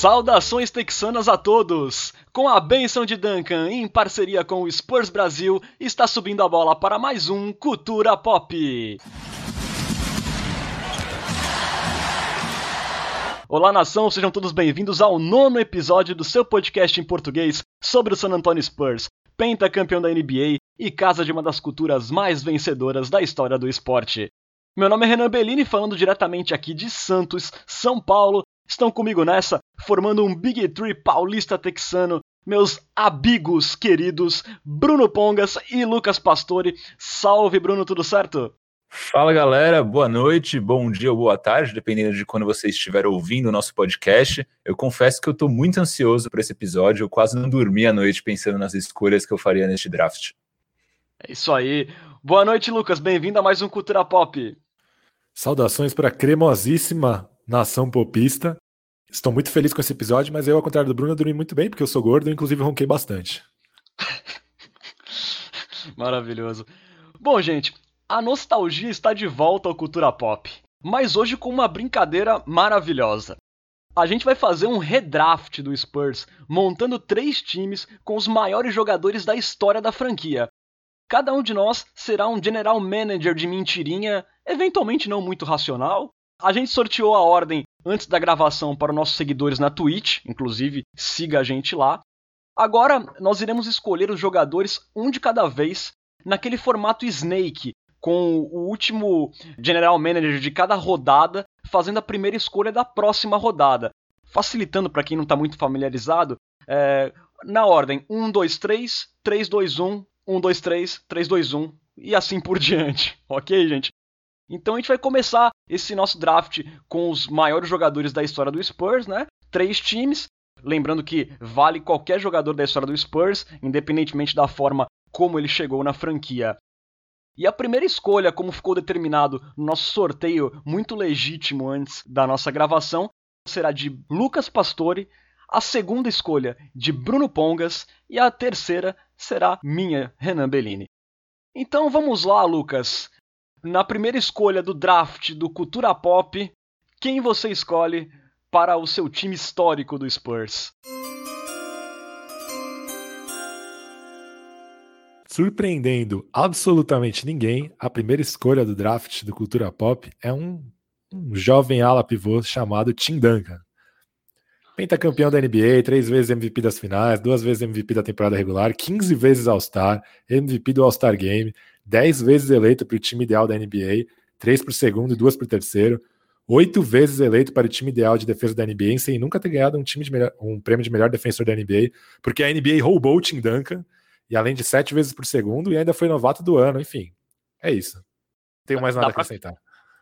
Saudações texanas a todos! Com a benção de Duncan, em parceria com o Spurs Brasil, está subindo a bola para mais um Cultura Pop. Olá, nação, sejam todos bem-vindos ao nono episódio do seu podcast em português sobre o San Antonio Spurs, pentacampeão da NBA e casa de uma das culturas mais vencedoras da história do esporte. Meu nome é Renan Bellini, falando diretamente aqui de Santos, São Paulo. Estão comigo nessa, formando um Big Tree paulista texano, meus amigos queridos Bruno Pongas e Lucas Pastore. Salve, Bruno, tudo certo? Fala galera, boa noite, bom dia ou boa tarde, dependendo de quando você estiver ouvindo o nosso podcast. Eu confesso que eu estou muito ansioso para esse episódio, eu quase não dormi à noite pensando nas escolhas que eu faria neste draft. É isso aí. Boa noite, Lucas, bem-vindo a mais um Cultura Pop. Saudações para a cremosíssima nação popista. Estou muito feliz com esse episódio, mas eu, ao contrário do Bruno, dormi muito bem, porque eu sou gordo e inclusive ronquei bastante. Maravilhoso. Bom, gente, a nostalgia está de volta ao Cultura Pop, mas hoje com uma brincadeira maravilhosa. A gente vai fazer um redraft do Spurs, montando três times com os maiores jogadores da história da franquia. Cada um de nós será um general manager de mentirinha, eventualmente não muito racional. A gente sorteou a ordem antes da gravação para os nossos seguidores na Twitch, inclusive siga a gente lá. Agora nós iremos escolher os jogadores um de cada vez naquele formato Snake, com o último general manager de cada rodada fazendo a primeira escolha da próxima rodada. Facilitando para quem não está muito familiarizado, é, na ordem 1, 2, 3, 3, 2, 1, 1, 2, 3, 3, 2, 1 e assim por diante. Ok, gente? Então a gente vai começar esse nosso draft com os maiores jogadores da história do Spurs, né? Três times. Lembrando que vale qualquer jogador da história do Spurs, independentemente da forma como ele chegou na franquia. E a primeira escolha, como ficou determinado no nosso sorteio muito legítimo antes da nossa gravação, será de Lucas Pastore, a segunda escolha de Bruno Pongas e a terceira será minha, Renan Bellini. Então vamos lá, Lucas. Na primeira escolha do draft do Cultura Pop, quem você escolhe para o seu time histórico do Spurs? Surpreendendo absolutamente ninguém, a primeira escolha do draft do Cultura Pop é um, um jovem ala pivô chamado Tim Duncan. Pentacampeão da NBA, três vezes MVP das finais, duas vezes MVP da temporada regular, 15 vezes All-Star, MVP do All-Star Game, 10 vezes eleito para o time ideal da NBA, três para o segundo e duas para o terceiro, oito vezes eleito para o time ideal de defesa da NBA, sem nunca ter ganhado um, time de melhor, um prêmio de melhor defensor da NBA, porque a NBA roubou o Tim Duncan e além de sete vezes por segundo, e ainda foi novato do ano, enfim. É isso. Não tenho mais nada a acrescentar.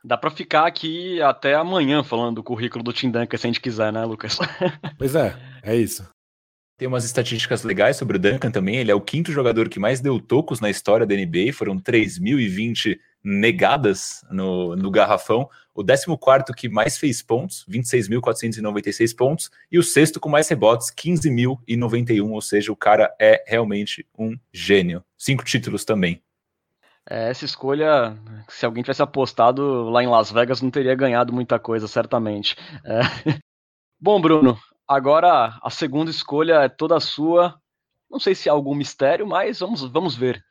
Dá pra ficar aqui até amanhã falando do currículo do Tim Duncan, se a gente quiser, né, Lucas? Pois é, é isso. Tem umas estatísticas legais sobre o Duncan também. Ele é o quinto jogador que mais deu tocos na história da NBA. Foram 3.020 negadas no, no garrafão. O 14 que mais fez pontos, 26.496 pontos. E o sexto com mais rebotes, 15.091. Ou seja, o cara é realmente um gênio. Cinco títulos também. É, essa escolha, se alguém tivesse apostado lá em Las Vegas, não teria ganhado muita coisa, certamente. É. Bom, Bruno, agora a segunda escolha é toda sua. Não sei se há algum mistério, mas vamos, vamos ver.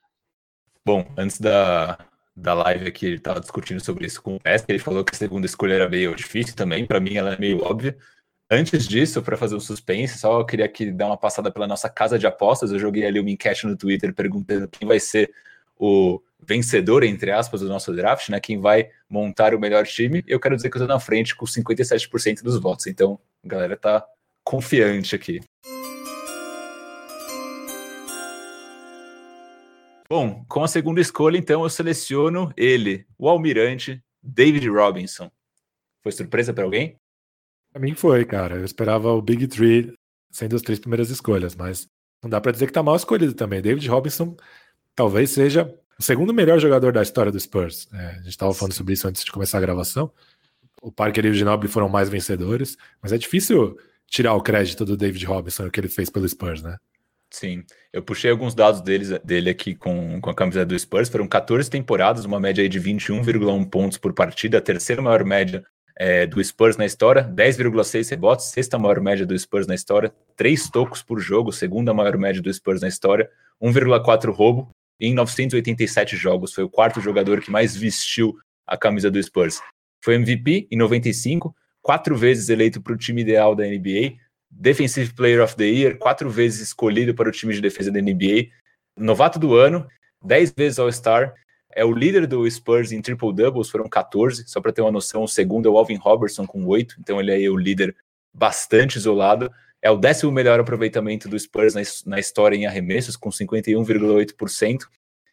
Bom, antes da, da live aqui, ele estava discutindo sobre isso com o Mestre, ele falou que a segunda escolha era meio difícil também, para mim ela é meio óbvia. Antes disso, para fazer o suspense, só eu queria aqui dar uma passada pela nossa casa de apostas. Eu joguei ali uma enquete no Twitter perguntando quem vai ser o vencedor, entre aspas, do nosso draft, né? Quem vai montar o melhor time. Eu quero dizer que eu estou na frente com 57% dos votos. Então, a galera tá confiante aqui. Bom, com a segunda escolha, então, eu seleciono ele, o almirante David Robinson. Foi surpresa para alguém? Para mim foi, cara. Eu esperava o Big Three sendo as três primeiras escolhas, mas não dá para dizer que tá mal escolhido também. David Robinson talvez seja o segundo melhor jogador da história do Spurs. É, a gente estava falando sobre isso antes de começar a gravação. O Parker e o Ginobili foram mais vencedores, mas é difícil tirar o crédito do David Robinson o que ele fez pelo Spurs, né? Sim, eu puxei alguns dados deles, dele aqui com, com a camiseta do Spurs. Foram 14 temporadas, uma média aí de 21,1 pontos por partida, a terceira maior média é, do Spurs na história, 10,6 rebotes, sexta maior média do Spurs na história, 3 tocos por jogo, segunda maior média do Spurs na história, 1,4 roubo, em 987 jogos foi o quarto jogador que mais vestiu a camisa do Spurs. Foi MVP em 95, quatro vezes eleito para o time ideal da NBA, Defensive Player of the Year, quatro vezes escolhido para o time de defesa da NBA, novato do ano, dez vezes All-Star, é o líder do Spurs em triple doubles, foram 14, só para ter uma noção, o segundo é o Alvin Robertson com 8, então ele é o líder bastante isolado. É o décimo melhor aproveitamento do Spurs na história em arremessos, com 51,8%.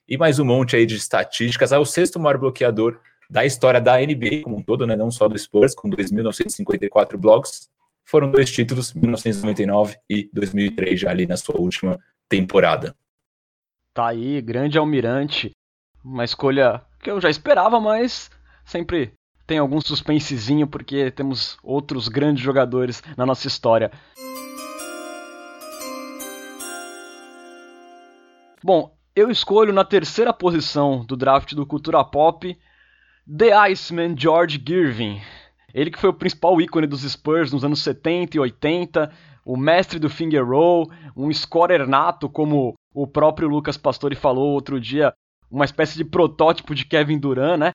E mais um monte aí de estatísticas. É o sexto maior bloqueador da história da NBA como um todo, né? não só do Spurs, com 2.954 blocos. Foram dois títulos, 1999 e 2003, já ali na sua última temporada. Tá aí, grande almirante. Uma escolha que eu já esperava, mas sempre tem algum suspensezinho porque temos outros grandes jogadores na nossa história. Bom, eu escolho na terceira posição do draft do Cultura Pop The Iceman George Girvin. Ele que foi o principal ícone dos Spurs nos anos 70 e 80, o mestre do finger roll, um scorer nato, como o próprio Lucas Pastore falou outro dia, uma espécie de protótipo de Kevin Durant, né?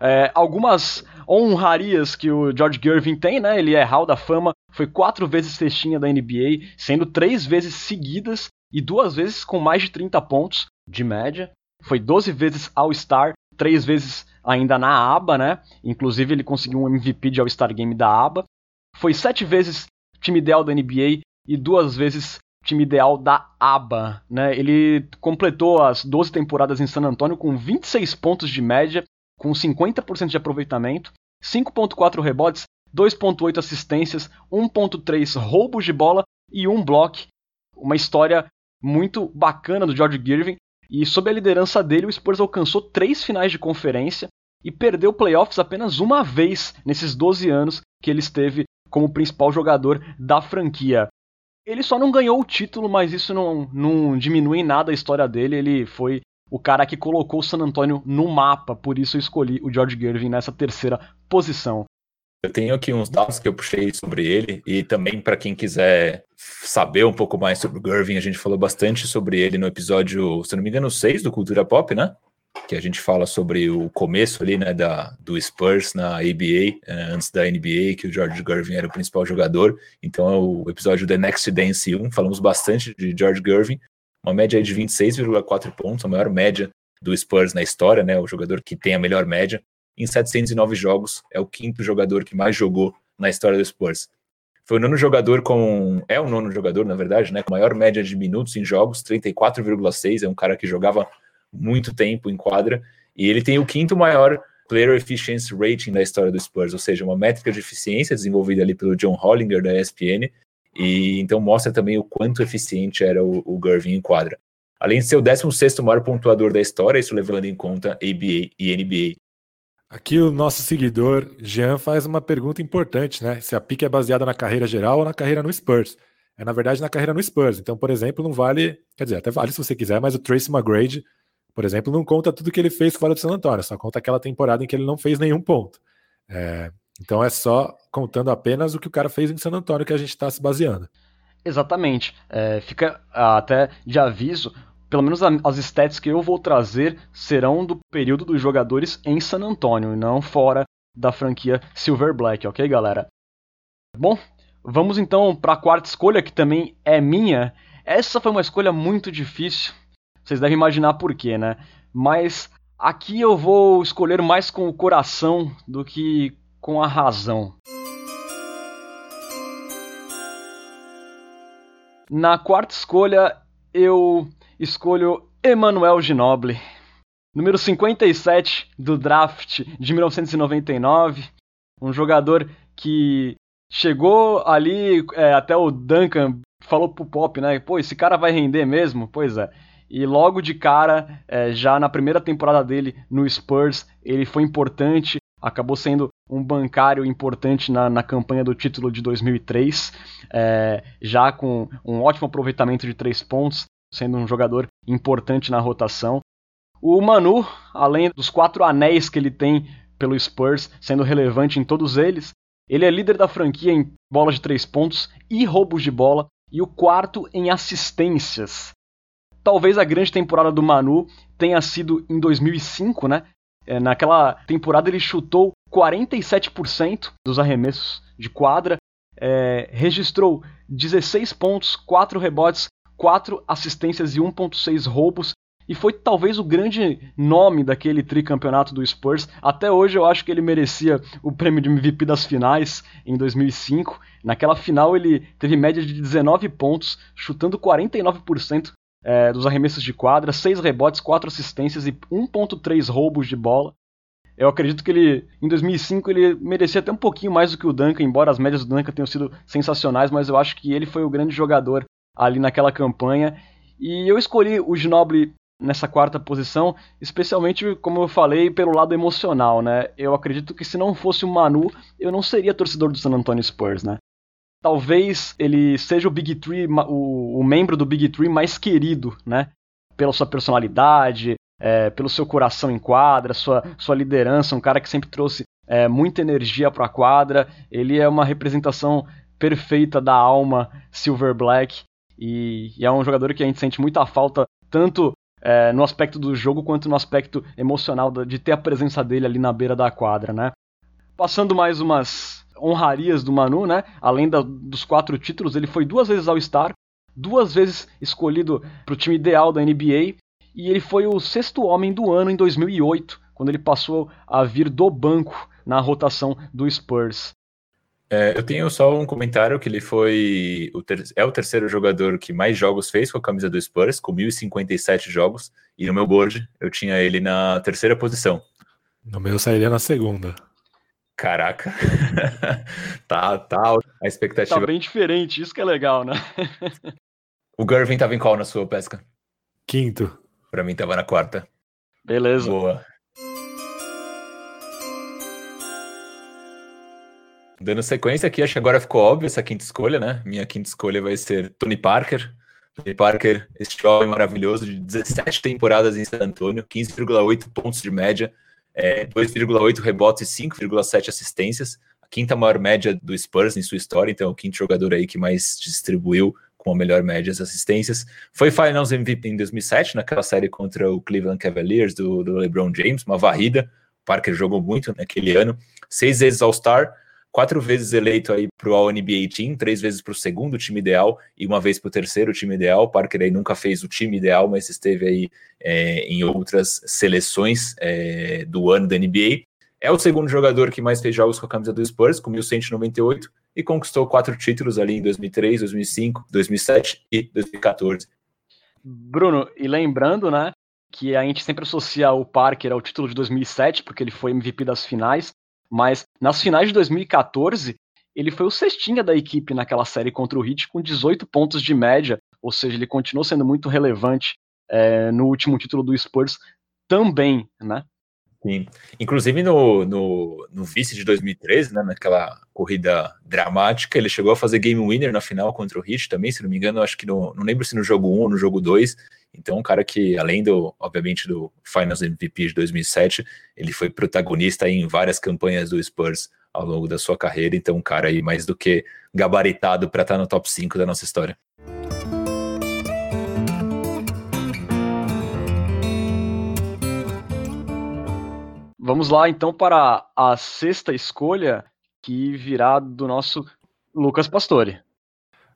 É, algumas honrarias que o George Gervin tem, né? Ele é Hall da Fama, foi quatro vezes cestinha da NBA, sendo três vezes seguidas e duas vezes com mais de 30 pontos de média. Foi 12 vezes All-Star, três vezes ainda na aba, né? Inclusive ele conseguiu um MVP de All-Star Game da aba. Foi sete vezes time ideal da NBA e duas vezes time ideal da aba, né? Ele completou as 12 temporadas em San Antonio com 26 pontos de média, com 50% de aproveitamento, 5.4 rebotes, 2.8 assistências, 1.3 roubos de bola e um bloco. Uma história muito bacana do George Girvin, e sob a liderança dele, o Spurs alcançou três finais de conferência e perdeu playoffs apenas uma vez nesses 12 anos que ele esteve como principal jogador da franquia. Ele só não ganhou o título, mas isso não, não diminui em nada a história dele. Ele foi o cara que colocou o San Antonio no mapa, por isso eu escolhi o George Gervin nessa terceira posição. Eu tenho aqui uns dados que eu puxei sobre ele e também para quem quiser saber um pouco mais sobre o Gervin, a gente falou bastante sobre ele no episódio, se não me engano, 6 do Cultura Pop, né? Que a gente fala sobre o começo ali, né, da, do Spurs na ABA, eh, antes da NBA, que o George Gervin era o principal jogador. Então é o episódio The Next Dance 1, falamos bastante de George Gervin, uma média de 26,4 pontos, a maior média do Spurs na história, né? O jogador que tem a melhor média em 709 jogos, é o quinto jogador que mais jogou na história do Spurs. Foi o nono jogador com. É o nono jogador, na verdade, né? Com maior média de minutos em jogos, 34,6. É um cara que jogava muito tempo em quadra. E ele tem o quinto maior Player Efficiency Rating da história do Spurs, ou seja, uma métrica de eficiência desenvolvida ali pelo John Hollinger da ESPN. E então mostra também o quanto eficiente era o, o Gervin em quadra. Além de ser o 16 maior pontuador da história, isso levando em conta ABA e NBA. Aqui o nosso seguidor Jean faz uma pergunta importante, né? Se a pique é baseada na carreira geral ou na carreira no Spurs. É na verdade na carreira no Spurs. Então, por exemplo, não vale, quer dizer, até vale se você quiser, mas o Tracy McGrady, por exemplo, não conta tudo que ele fez fora do San Antonio, só conta aquela temporada em que ele não fez nenhum ponto. É, então é só contando apenas o que o cara fez em San Antonio que a gente está se baseando. Exatamente. É, fica até de aviso pelo menos as stats que eu vou trazer serão do período dos jogadores em San Antonio e não fora da franquia Silver Black, ok, galera? Bom, vamos então para a quarta escolha que também é minha. Essa foi uma escolha muito difícil. Vocês devem imaginar por quê, né? Mas aqui eu vou escolher mais com o coração do que com a razão. Na quarta escolha, eu escolho Emmanuel Ginoble, número 57 do draft de 1999, um jogador que chegou ali é, até o Duncan falou pro Pop, né? Pô, esse cara vai render mesmo? Pois é. E logo de cara, é, já na primeira temporada dele no Spurs, ele foi importante, acabou sendo um bancário importante na, na campanha do título de 2003, é, já com um ótimo aproveitamento de três pontos, sendo um jogador importante na rotação. O Manu, além dos quatro anéis que ele tem pelo Spurs, sendo relevante em todos eles. Ele é líder da franquia em bolas de três pontos e roubos de bola, e o quarto em assistências. Talvez a grande temporada do Manu tenha sido em 2005, né? É, naquela temporada ele chutou 47% dos arremessos de quadra, é, registrou 16 pontos, 4 rebotes, 4 assistências e 1.6 roubos e foi talvez o grande nome daquele tricampeonato do Spurs. Até hoje eu acho que ele merecia o prêmio de MVP das finais em 2005. Naquela final ele teve média de 19 pontos, chutando 49% é, dos arremessos de quadra, 6 rebotes, 4 assistências e 1.3 roubos de bola. Eu acredito que ele, em 2005, ele merecia até um pouquinho mais do que o Duncan, embora as médias do Duncan tenham sido sensacionais, mas eu acho que ele foi o grande jogador ali naquela campanha. E eu escolhi o Ginobili nessa quarta posição, especialmente, como eu falei, pelo lado emocional, né? Eu acredito que se não fosse o Manu, eu não seria torcedor do San Antonio Spurs, né? Talvez ele seja o Big Three, o, o membro do Big Three mais querido, né? Pela sua personalidade, é, pelo seu coração em quadra, sua, sua liderança, um cara que sempre trouxe é, muita energia para a quadra. Ele é uma representação perfeita da alma Silver Black e, e, é um jogador que a gente sente muita falta tanto é, no aspecto do jogo quanto no aspecto emocional de ter a presença dele ali na beira da quadra, né? Passando mais umas honrarias do Manu, né? Além da, dos quatro títulos, ele foi duas vezes ao Star, duas vezes escolhido para o time ideal da NBA e ele foi o sexto homem do ano em 2008, quando ele passou a vir do banco na rotação do Spurs. É, eu tenho só um comentário que ele foi o ter, é o terceiro jogador que mais jogos fez com a camisa do Spurs, com 1057 jogos, e no meu board eu tinha ele na terceira posição. No meu sairia na segunda. Caraca. tá, tá. A expectativa. Tá bem diferente, isso que é legal, né? o Gervin tava em qual na sua pesca? Quinto. Pra mim tava na quarta. Beleza. Boa. Dando sequência aqui, acho que agora ficou óbvio essa quinta escolha, né? Minha quinta escolha vai ser Tony Parker. Tony Parker, esse jovem maravilhoso de 17 temporadas em San Antonio, 15,8 pontos de média, é, 2,8 rebotes e 5,7 assistências. A quinta maior média do Spurs em sua história, então o quinto jogador aí que mais distribuiu com a melhor média de assistências. Foi Finals MVP em 2007, naquela série contra o Cleveland Cavaliers do, do LeBron James, uma varrida. Parker jogou muito naquele ano. Seis vezes All-Star, quatro vezes eleito aí para o All-NBA Team, três vezes para o segundo time ideal e uma vez para o terceiro time ideal. Parker aí nunca fez o time ideal, mas esteve aí é, em outras seleções é, do ano da NBA. É o segundo jogador que mais fez jogos com a camisa do Spurs, com 1.198, e conquistou quatro títulos ali em 2003, 2005, 2007 e 2014. Bruno, e lembrando, né, que a gente sempre associa o Parker ao título de 2007, porque ele foi MVP das finais, mas nas finais de 2014, ele foi o cestinha da equipe naquela série contra o Heat com 18 pontos de média, ou seja, ele continuou sendo muito relevante é, no último título do Spurs também, né? Sim. Inclusive no, no, no, vice de 2013, né, naquela corrida dramática, ele chegou a fazer game winner na final contra o Heat também, se não me engano, acho que no, não lembro se no jogo 1 ou no jogo 2, então, um cara que, além do, obviamente, do Finals MVP de 2007, ele foi protagonista em várias campanhas do Spurs ao longo da sua carreira. Então, um cara aí mais do que gabaritado para estar tá no top 5 da nossa história. Vamos lá, então, para a sexta escolha, que virá do nosso Lucas Pastore.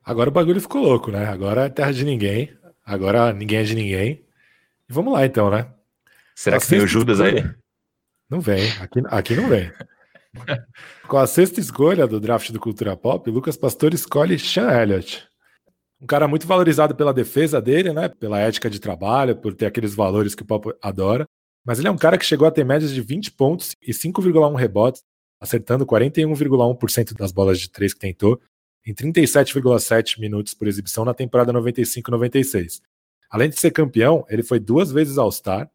Agora o bagulho ficou louco, né? Agora é terra de ninguém. Agora ninguém é de ninguém. E vamos lá então, né? Será que tem o Judas aí? Não vem, aqui, aqui não vem. Com a sexta escolha do draft do Cultura Pop, Lucas Pastor escolhe Sean Elliott. Um cara muito valorizado pela defesa dele, né? Pela ética de trabalho, por ter aqueles valores que o Pop adora. Mas ele é um cara que chegou a ter médias de 20 pontos e 5,1 rebotes, acertando 41,1% das bolas de três que tentou, em 37,7 minutos por exibição na temporada 95-96. Além de ser campeão, ele foi duas vezes All-Star,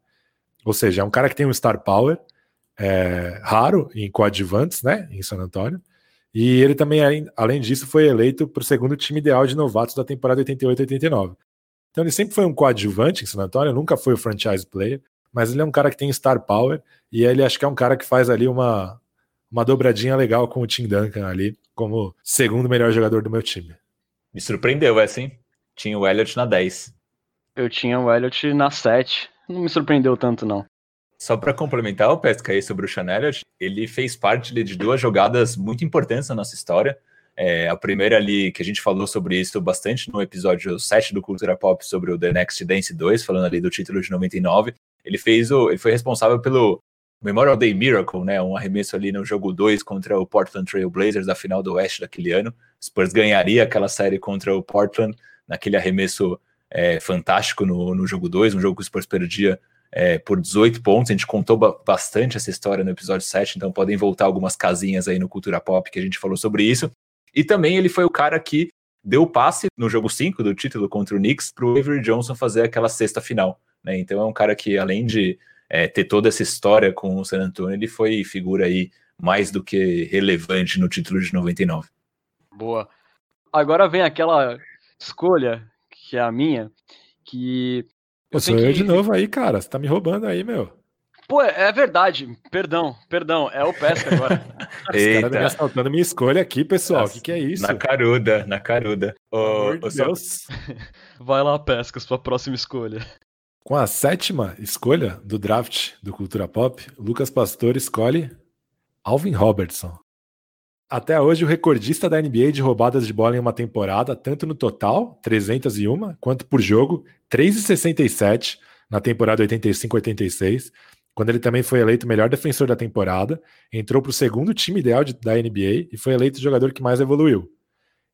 ou seja, é um cara que tem um star power é, raro em coadjuvantes, né, em San Antonio. E ele também, além disso, foi eleito para o segundo time ideal de novatos da temporada 88-89. Então ele sempre foi um coadjuvante em San Antonio, nunca foi o franchise player, mas ele é um cara que tem star power e ele acho que é um cara que faz ali uma, uma dobradinha legal com o Tim Duncan ali, como segundo melhor jogador do meu time. Me surpreendeu essa, hein? Tinha o Elliott na 10. Eu tinha o Elliott na 7. Não me surpreendeu tanto, não. Só para complementar o Pesca aí sobre o Sean Elliott, ele fez parte de duas jogadas muito importantes na nossa história. É, a primeira ali, que a gente falou sobre isso bastante no episódio 7 do Cultura Pop, sobre o The Next Dance 2, falando ali do título de 99. Ele fez o. Ele foi responsável pelo Memorial Day Miracle, né? Um arremesso ali no jogo 2 contra o Portland Trail Blazers da final do Oeste daquele ano. Spurs ganharia aquela série contra o Portland naquele arremesso é, fantástico no, no jogo 2, um jogo que o Spurs perdia é, por 18 pontos. A gente contou ba bastante essa história no episódio 7, então podem voltar algumas casinhas aí no Cultura Pop que a gente falou sobre isso. E também ele foi o cara que deu o passe no jogo 5 do título contra o Knicks para o Avery Johnson fazer aquela sexta final. Né? Então é um cara que, além de é, ter toda essa história com o San Antonio, ele foi figura aí mais do que relevante no título de 99. Boa. Agora vem aquela escolha, que é a minha, que. Eu sou eu que... de novo aí, cara. Você tá me roubando aí, meu. Pô, é verdade. Perdão, perdão. É o Pesca agora. Os caras me assaltando minha escolha aqui, pessoal. O que, que é isso? Na caruda, na caruda. Oh, oh, Deus. Vai lá, Pesca, sua próxima escolha. Com a sétima escolha do draft do Cultura Pop, Lucas Pastor escolhe Alvin Robertson. Até hoje, o recordista da NBA de roubadas de bola em uma temporada, tanto no total, 301, quanto por jogo, 3,67 na temporada 85-86, quando ele também foi eleito melhor defensor da temporada, entrou para o segundo time ideal de, da NBA e foi eleito o jogador que mais evoluiu.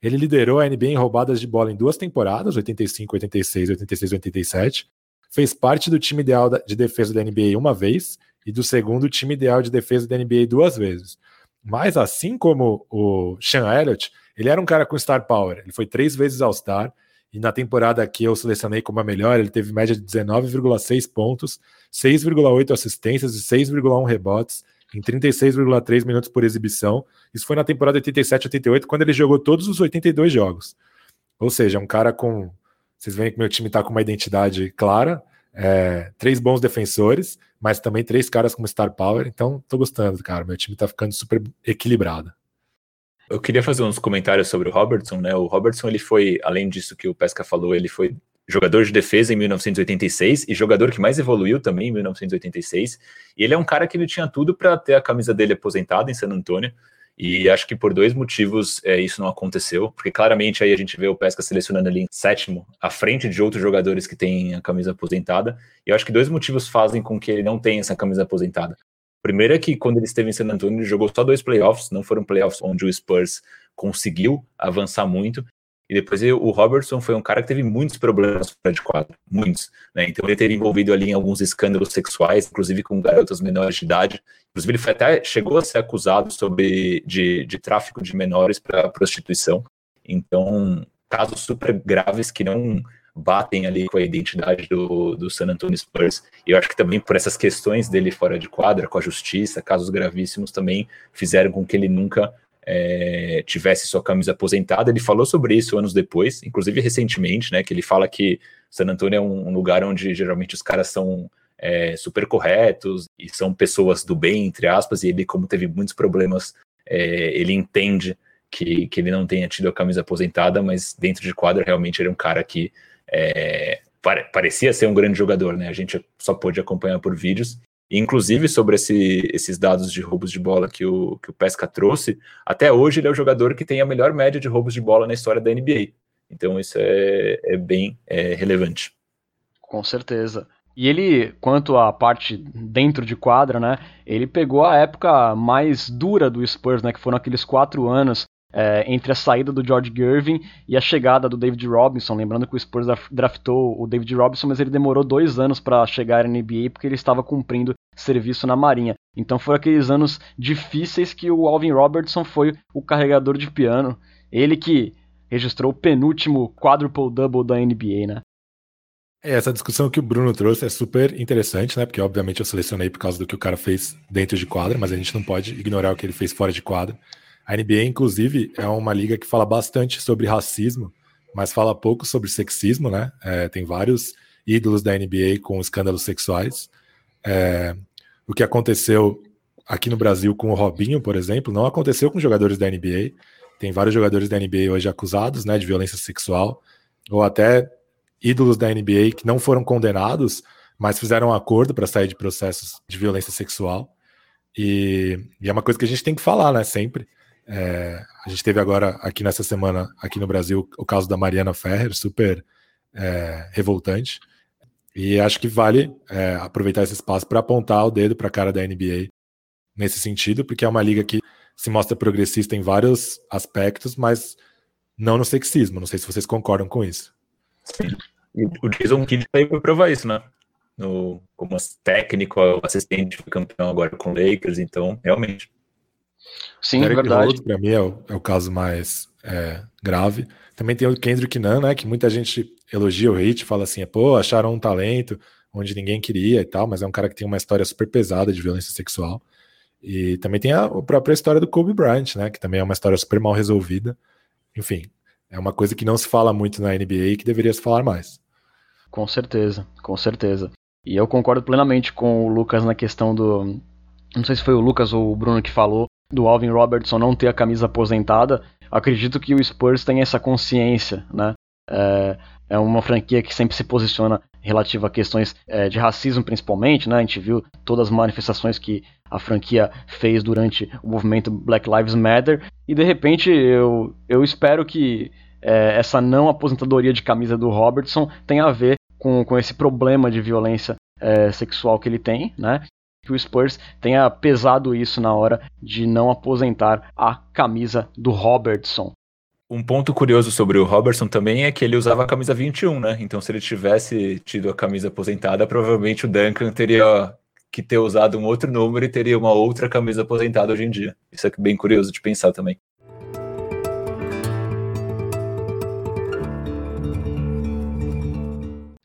Ele liderou a NBA em roubadas de bola em duas temporadas, 85, 86, 86, 87, fez parte do time ideal de defesa da NBA uma vez e do segundo time ideal de defesa da NBA duas vezes. Mas assim como o Sean Elliott, ele era um cara com star power. Ele foi três vezes All-Star e na temporada que eu selecionei como a melhor, ele teve média de 19,6 pontos, 6,8 assistências e 6,1 rebotes em 36,3 minutos por exibição. Isso foi na temporada 87-88, quando ele jogou todos os 82 jogos. Ou seja, um cara com vocês veem que meu time está com uma identidade clara, é, três bons defensores, mas também três caras como star power. Então, tô gostando, cara. Meu time tá ficando super equilibrado. Eu queria fazer uns comentários sobre o Robertson, né? O Robertson, ele foi, além disso que o Pesca falou, ele foi jogador de defesa em 1986 e jogador que mais evoluiu também em 1986. E ele é um cara que ele tinha tudo para ter a camisa dele aposentada em San Antônio. E acho que por dois motivos é, isso não aconteceu, porque claramente aí a gente vê o Pesca selecionando ali em sétimo, à frente de outros jogadores que têm a camisa aposentada. E eu acho que dois motivos fazem com que ele não tenha essa camisa aposentada. Primeiro é que quando ele esteve em San Antonio, ele jogou só dois playoffs, não foram playoffs onde o Spurs conseguiu avançar muito. E depois o Robertson foi um cara que teve muitos problemas fora de quadro, muitos. Né? Então ele teve envolvido ali em alguns escândalos sexuais, inclusive com garotas menores de idade. Inclusive ele até chegou a ser acusado sobre de, de tráfico de menores para prostituição. Então casos super graves que não batem ali com a identidade do, do San Antonio Spurs. E eu acho que também por essas questões dele fora de quadra, com a justiça, casos gravíssimos também fizeram com que ele nunca é, tivesse sua camisa aposentada. Ele falou sobre isso anos depois, inclusive recentemente, né? Que ele fala que San Antonio é um, um lugar onde geralmente os caras são é, super corretos e são pessoas do bem, entre aspas, e ele, como teve muitos problemas, é, ele entende que, que ele não tenha tido a camisa aposentada, mas dentro de quadra realmente ele é um cara que é, parecia ser um grande jogador, né? A gente só pôde acompanhar por vídeos. Inclusive, sobre esse, esses dados de roubos de bola que o, que o Pesca trouxe, até hoje ele é o jogador que tem a melhor média de roubos de bola na história da NBA. Então, isso é, é bem é, relevante. Com certeza. E ele, quanto à parte dentro de quadra, né? Ele pegou a época mais dura do Spurs, né? Que foram aqueles quatro anos é, entre a saída do George Gervin e a chegada do David Robinson. Lembrando que o Spurs draftou o David Robinson, mas ele demorou dois anos para chegar à NBA porque ele estava cumprindo serviço na Marinha. Então foram aqueles anos difíceis que o Alvin Robertson foi o carregador de piano. Ele que registrou o penúltimo quadruple-double da NBA, né? É, essa discussão que o Bruno trouxe é super interessante, né? Porque obviamente eu selecionei por causa do que o cara fez dentro de quadra, mas a gente não pode ignorar o que ele fez fora de quadra. A NBA, inclusive, é uma liga que fala bastante sobre racismo, mas fala pouco sobre sexismo, né? É, tem vários ídolos da NBA com escândalos sexuais. É, o que aconteceu aqui no Brasil com o Robinho, por exemplo, não aconteceu com jogadores da NBA. Tem vários jogadores da NBA hoje acusados né, de violência sexual, ou até ídolos da NBA que não foram condenados, mas fizeram um acordo para sair de processos de violência sexual. E, e, é uma coisa que a gente tem que falar, né? Sempre. É, a gente teve agora, aqui nessa semana, aqui no Brasil, o caso da Mariana Ferrer, super é, revoltante. E acho que vale é, aproveitar esse espaço para apontar o dedo para a cara da NBA nesse sentido, porque é uma liga que se mostra progressista em vários aspectos, mas não no sexismo. Não sei se vocês concordam com isso. Sim. O Jason Kidd veio para provar isso, né? No, como técnico, assistente, campeão agora com Lakers, então, realmente. Sim, Eric verdade. Para mim é o, é o, caso mais é, grave. Também tem o Kendrick Nunn, né? Que muita gente elogia o hate, fala assim, pô, acharam um talento onde ninguém queria e tal, mas é um cara que tem uma história super pesada de violência sexual. E também tem a, a própria história do Kobe Bryant, né? Que também é uma história super mal resolvida. Enfim, é uma coisa que não se fala muito na NBA e que deveria se falar mais. Com certeza, com certeza. E eu concordo plenamente com o Lucas na questão do. Não sei se foi o Lucas ou o Bruno que falou, do Alvin Robertson não ter a camisa aposentada. Acredito que o Spurs tem essa consciência, né? É, é uma franquia que sempre se posiciona relativa a questões é, de racismo, principalmente, né? A gente viu todas as manifestações que a franquia fez durante o movimento Black Lives Matter e de repente eu, eu espero que é, essa não aposentadoria de camisa do Robertson tenha a ver com, com esse problema de violência é, sexual que ele tem, né? Que o Spurs tenha pesado isso na hora de não aposentar a camisa do Robertson. Um ponto curioso sobre o Robertson também é que ele usava a camisa 21, né? Então, se ele tivesse tido a camisa aposentada, provavelmente o Duncan teria que ter usado um outro número e teria uma outra camisa aposentada hoje em dia. Isso é bem curioso de pensar também.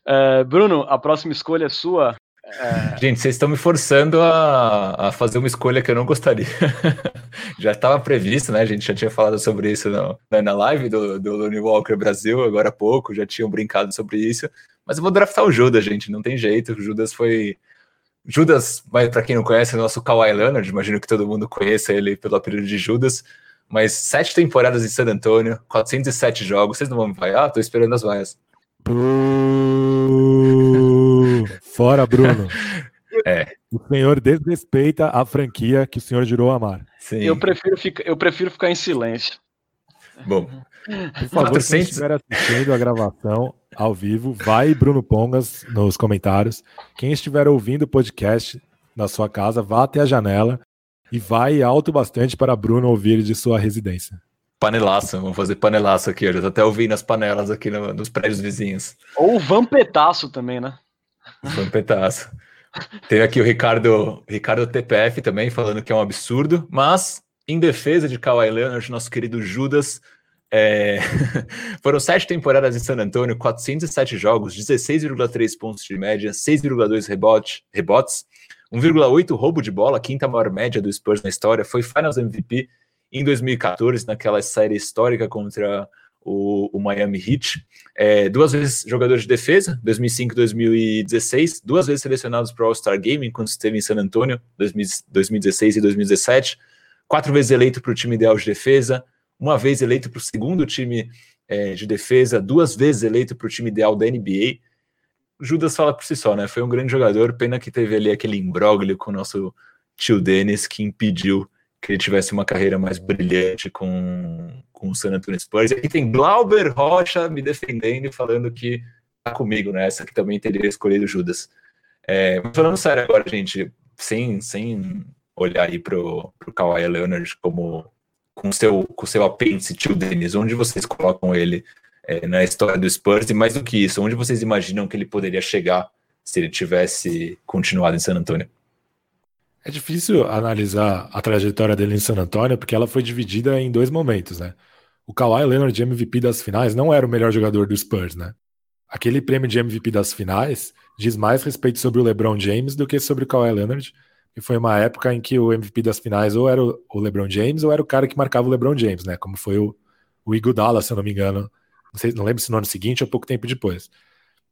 É, Bruno, a próxima escolha é sua. É... Gente, vocês estão me forçando a, a, fazer uma escolha que eu não gostaria. já estava previsto, né? A gente já tinha falado sobre isso no, na live do, do Walker Brasil, agora há pouco, já tinham brincado sobre isso. Mas eu vou draftar o Judas, gente, não tem jeito. O Judas foi. Judas, para quem não conhece, é o nosso Kawhi Leonard, imagino que todo mundo conheça ele pelo apelido de Judas. Mas sete temporadas em San Antonio, 407 jogos, vocês não vão me vaiar? Ah, tô esperando as vaias. Fora, Bruno. É. O senhor desrespeita a franquia que o senhor jurou amar. Sim. Eu prefiro, ficar, eu prefiro ficar em silêncio. Bom. Por favor, 400... quem estiver assistindo a gravação ao vivo, vai Bruno Pongas nos comentários. Quem estiver ouvindo o podcast na sua casa, vá até a janela e vai alto bastante para Bruno ouvir de sua residência. Panelaço, vamos fazer panelaço aqui. Eu já tô até ouvindo as panelas aqui no, nos prédios vizinhos. Ou vampetaço também, né? Vampetaço. Teve aqui o Ricardo, Ricardo TPF também falando que é um absurdo, mas em defesa de Kawhi Leonard, nosso querido Judas, é... foram sete temporadas em San Antonio, 407 jogos, 16,3 pontos de média, 6,2 rebote, rebotes, 1,8 roubo de bola, quinta maior média do Spurs na história, foi Finals MVP em 2014, naquela série histórica contra o, o Miami Heat. É, duas vezes jogador de defesa, 2005 e 2016, duas vezes selecionados para o All-Star Game, enquanto esteve em San Antonio, 2016 e 2017, quatro vezes eleito para o time ideal de defesa, uma vez eleito para o segundo time é, de defesa, duas vezes eleito para o time ideal da NBA. Judas fala por si só, né? Foi um grande jogador, pena que teve ali aquele imbróglio com o nosso tio Dennis que impediu que ele tivesse uma carreira mais brilhante com, com o San Antonio Spurs. E aqui tem Glauber Rocha me defendendo e falando que tá comigo nessa, que também teria escolhido Judas. É, mas falando sério agora, gente, sem, sem olhar aí pro, pro Kawhi Leonard como com seu, com seu apêndice, tio Dennis, onde vocês colocam ele é, na história do Spurs? E mais do que isso, onde vocês imaginam que ele poderia chegar se ele tivesse continuado em San Antonio? É difícil analisar a trajetória dele em San Antonio, porque ela foi dividida em dois momentos, né? O Kawhi Leonard, MVP das finais, não era o melhor jogador do Spurs, né? Aquele prêmio de MVP das finais diz mais respeito sobre o LeBron James do que sobre o Kawhi Leonard, e foi uma época em que o MVP das finais ou era o LeBron James ou era o cara que marcava o LeBron James, né? Como foi o, o Iguodala, se eu não me engano. Não, sei, não lembro se no ano seguinte ou pouco tempo depois.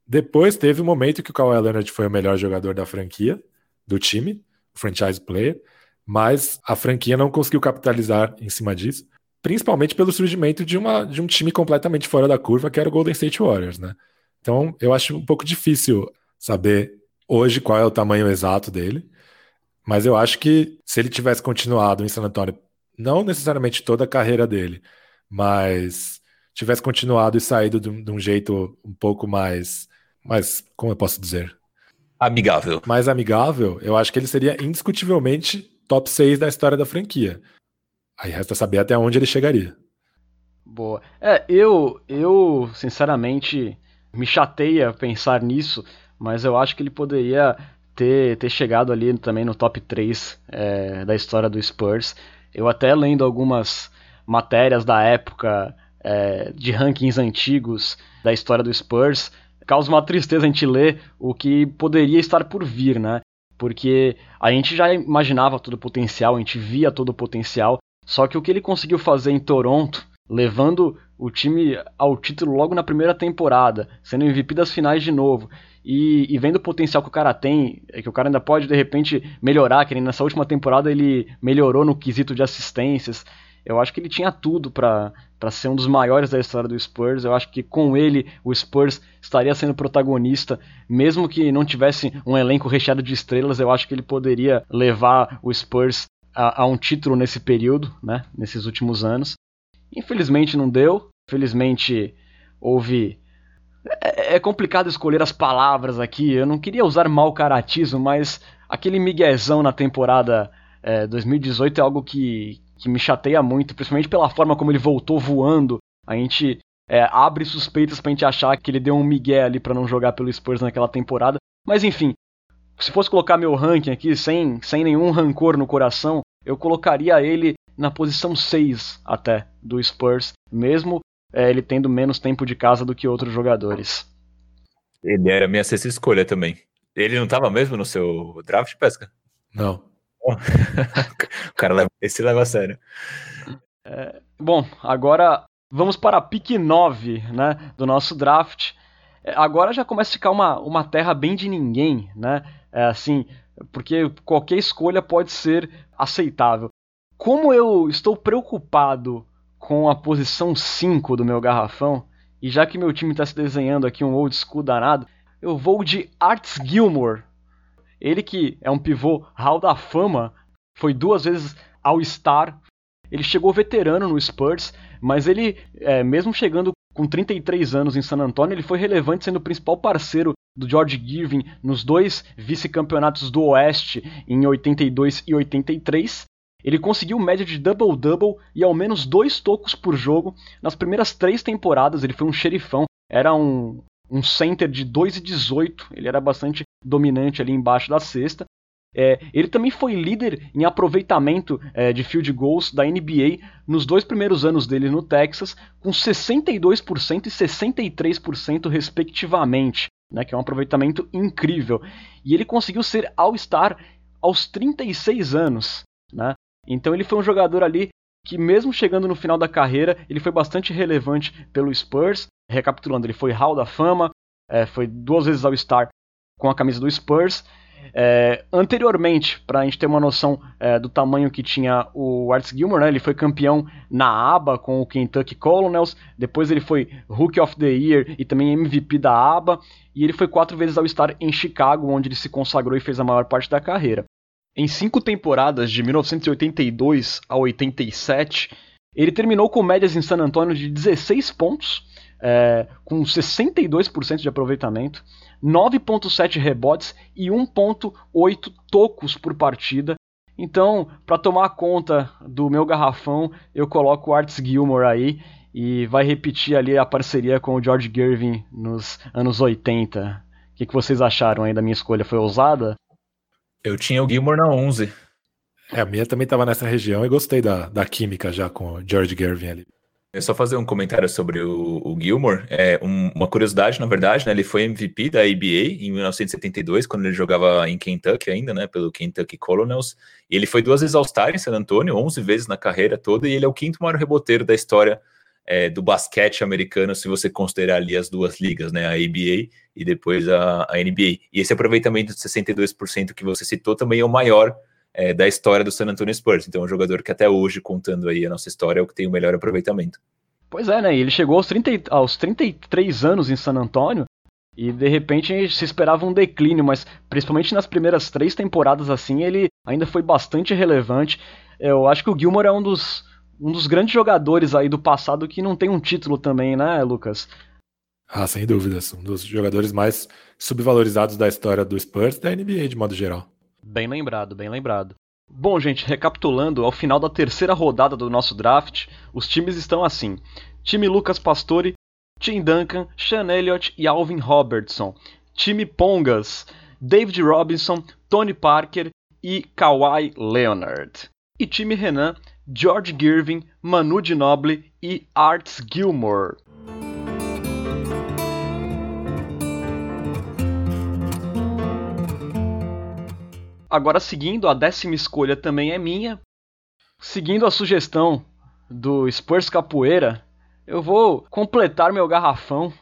Depois teve o um momento que o Kawhi Leonard foi o melhor jogador da franquia, do time, franchise player, mas a franquia não conseguiu capitalizar em cima disso, principalmente pelo surgimento de, uma, de um time completamente fora da curva, que era o Golden State Warriors, né? Então, eu acho um pouco difícil saber hoje qual é o tamanho exato dele, mas eu acho que se ele tivesse continuado em San Antonio, não necessariamente toda a carreira dele, mas tivesse continuado e saído de, de um jeito um pouco mais, mais, como eu posso dizer? Amigável. Mais amigável, eu acho que ele seria indiscutivelmente top 6 da história da franquia. Aí resta saber até onde ele chegaria. Boa. É, eu, eu sinceramente me chateia pensar nisso, mas eu acho que ele poderia ter, ter chegado ali também no top 3 é, da história do Spurs. Eu até lendo algumas matérias da época é, de rankings antigos da história do Spurs, causa uma tristeza a gente ler o que poderia estar por vir, né? Porque a gente já imaginava todo o potencial, a gente via todo o potencial, só que o que ele conseguiu fazer em Toronto, levando o time ao título logo na primeira temporada, sendo MVP das finais de novo, e, e, vendo o potencial que o cara tem, é que o cara ainda pode de repente melhorar, que nessa última temporada ele melhorou no quesito de assistências. Eu acho que ele tinha tudo para ser um dos maiores da história do Spurs. Eu acho que com ele o Spurs estaria sendo protagonista, mesmo que não tivesse um elenco recheado de estrelas. Eu acho que ele poderia levar o Spurs a, a um título nesse período, né, nesses últimos anos. Infelizmente não deu. Infelizmente houve é, é, complicado escolher as palavras aqui. Eu não queria usar mau caratismo, mas aquele miguezão na temporada é, 2018 é algo que, que me chateia muito, principalmente pela forma como ele voltou voando. A gente é, abre suspeitas pra gente achar que ele deu um migué ali para não jogar pelo Spurs naquela temporada. Mas enfim, se fosse colocar meu ranking aqui sem, sem nenhum rancor no coração, eu colocaria ele na posição 6 até do Spurs, mesmo é, ele tendo menos tempo de casa do que outros jogadores. Ele era minha sexta escolha também. Ele não estava mesmo no seu draft, Pesca? Não. o cara leva, esse leva a sério. É, bom, agora vamos para a pick 9 né, do nosso draft. É, agora já começa a ficar uma, uma terra bem de ninguém, né? É, assim, porque qualquer escolha pode ser aceitável. Como eu estou preocupado com a posição 5 do meu garrafão, e já que meu time está se desenhando aqui um old school danado, eu vou de Arts Gilmore. Ele que é um pivô Hall da Fama, foi duas vezes All-Star. Ele chegou veterano no Spurs, mas ele, é, mesmo chegando com 33 anos em San Antonio, ele foi relevante sendo o principal parceiro do George Giving nos dois vice-campeonatos do Oeste em 82 e 83. Ele conseguiu média de double-double e ao menos dois tocos por jogo. Nas primeiras três temporadas, ele foi um xerifão. Era um, um center de 2,18. Ele era bastante dominante ali embaixo da cesta. É, ele também foi líder em aproveitamento é, de field goals da NBA nos dois primeiros anos dele no Texas, com 62% e 63% respectivamente, né, que é um aproveitamento incrível. E ele conseguiu ser All-Star aos 36 anos. Né? Então ele foi um jogador ali que mesmo chegando no final da carreira, ele foi bastante relevante pelo Spurs. Recapitulando, ele foi Hall da Fama, é, foi duas vezes ao Star com a camisa do Spurs. É, anteriormente, para a gente ter uma noção é, do tamanho que tinha o Arts Gilmore, né, ele foi campeão na ABA com o Kentucky Colonels, depois ele foi Rookie of the Year e também MVP da ABA, e ele foi quatro vezes ao Star em Chicago, onde ele se consagrou e fez a maior parte da carreira. Em cinco temporadas, de 1982 a 87, ele terminou com médias em San Antonio de 16 pontos, é, com 62% de aproveitamento, 9,7 rebotes e 1,8 tocos por partida. Então, para tomar conta do meu garrafão, eu coloco o Arts Gilmore aí e vai repetir ali a parceria com o George Gervin nos anos 80. O que, que vocês acharam aí da minha escolha? Foi ousada? Eu tinha o Gilmore na 11. É, a minha também estava nessa região e gostei da, da química já com o George Gervin ali. Eu só fazer um comentário sobre o, o Gilmore. É um, uma curiosidade, na verdade, né? Ele foi MVP da ABA em 1972, quando ele jogava em Kentucky ainda, né? Pelo Kentucky Colonels. E ele foi duas vezes All-Star em San Antonio, 11 vezes na carreira toda, e ele é o quinto maior reboteiro da história é, do basquete americano, se você considerar ali as duas ligas, né? A ABA e depois a, a NBA. E esse aproveitamento de 62% que você citou também é o maior é, da história do San Antonio Spurs. Então, é um jogador que até hoje, contando aí a nossa história, é o que tem o melhor aproveitamento. Pois é, né? Ele chegou aos, 30, aos 33 anos em San Antonio e de repente se esperava um declínio, mas principalmente nas primeiras três temporadas assim, ele ainda foi bastante relevante. Eu acho que o Gilmore é um dos, um dos grandes jogadores aí do passado que não tem um título também, né, Lucas? Ah, sem dúvidas. Um dos jogadores mais subvalorizados da história do Spurs da NBA, de modo geral. Bem lembrado, bem lembrado. Bom, gente, recapitulando, ao final da terceira rodada do nosso draft, os times estão assim: time Lucas Pastore, Tim Duncan, Sean Elliott e Alvin Robertson. Time Pongas, David Robinson, Tony Parker e Kawhi Leonard. E time Renan, George Girvin, Manu Ginobili e Arts Gilmore. Agora, seguindo, a décima escolha também é minha. Seguindo a sugestão do Spurs Capoeira, eu vou completar meu garrafão.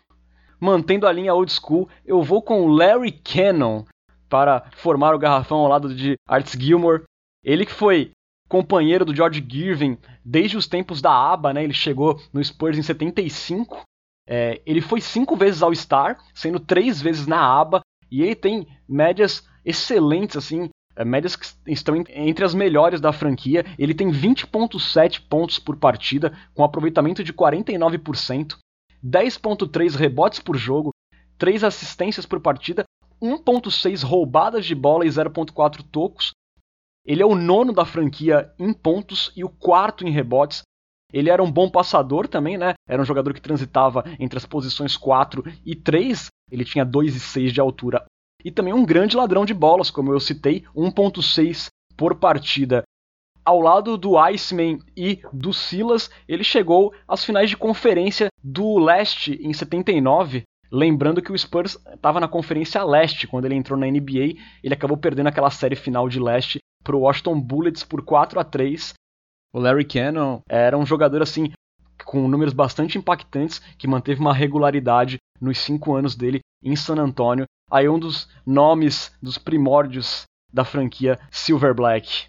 Mantendo a linha old school, eu vou com Larry Cannon para formar o garrafão ao lado de Arts Gilmore. Ele que foi companheiro do George Girvin desde os tempos da ABA, né? Ele chegou no Spurs em 75. É, ele foi cinco vezes ao Star, sendo três vezes na ABA, e ele tem médias excelentes, assim, é, médias que estão entre as melhores da franquia. Ele tem 20,7 pontos por partida, com aproveitamento de 49%, 10,3 rebotes por jogo, 3 assistências por partida, 1,6 roubadas de bola e 0,4 tocos. Ele é o nono da franquia em pontos e o quarto em rebotes. Ele era um bom passador também, né? Era um jogador que transitava entre as posições 4 e 3. Ele tinha 2 e 6 de altura, e também um grande ladrão de bolas, como eu citei, 1.6 por partida. Ao lado do Iceman e do Silas, ele chegou às finais de conferência do Leste em 79. Lembrando que o Spurs estava na Conferência Leste quando ele entrou na NBA, ele acabou perdendo aquela série final de Leste para o Washington Bullets por 4 a 3. O Larry Cannon era um jogador assim com números bastante impactantes que manteve uma regularidade nos cinco anos dele em San Antonio aí um dos nomes dos primórdios da franquia Silver Black.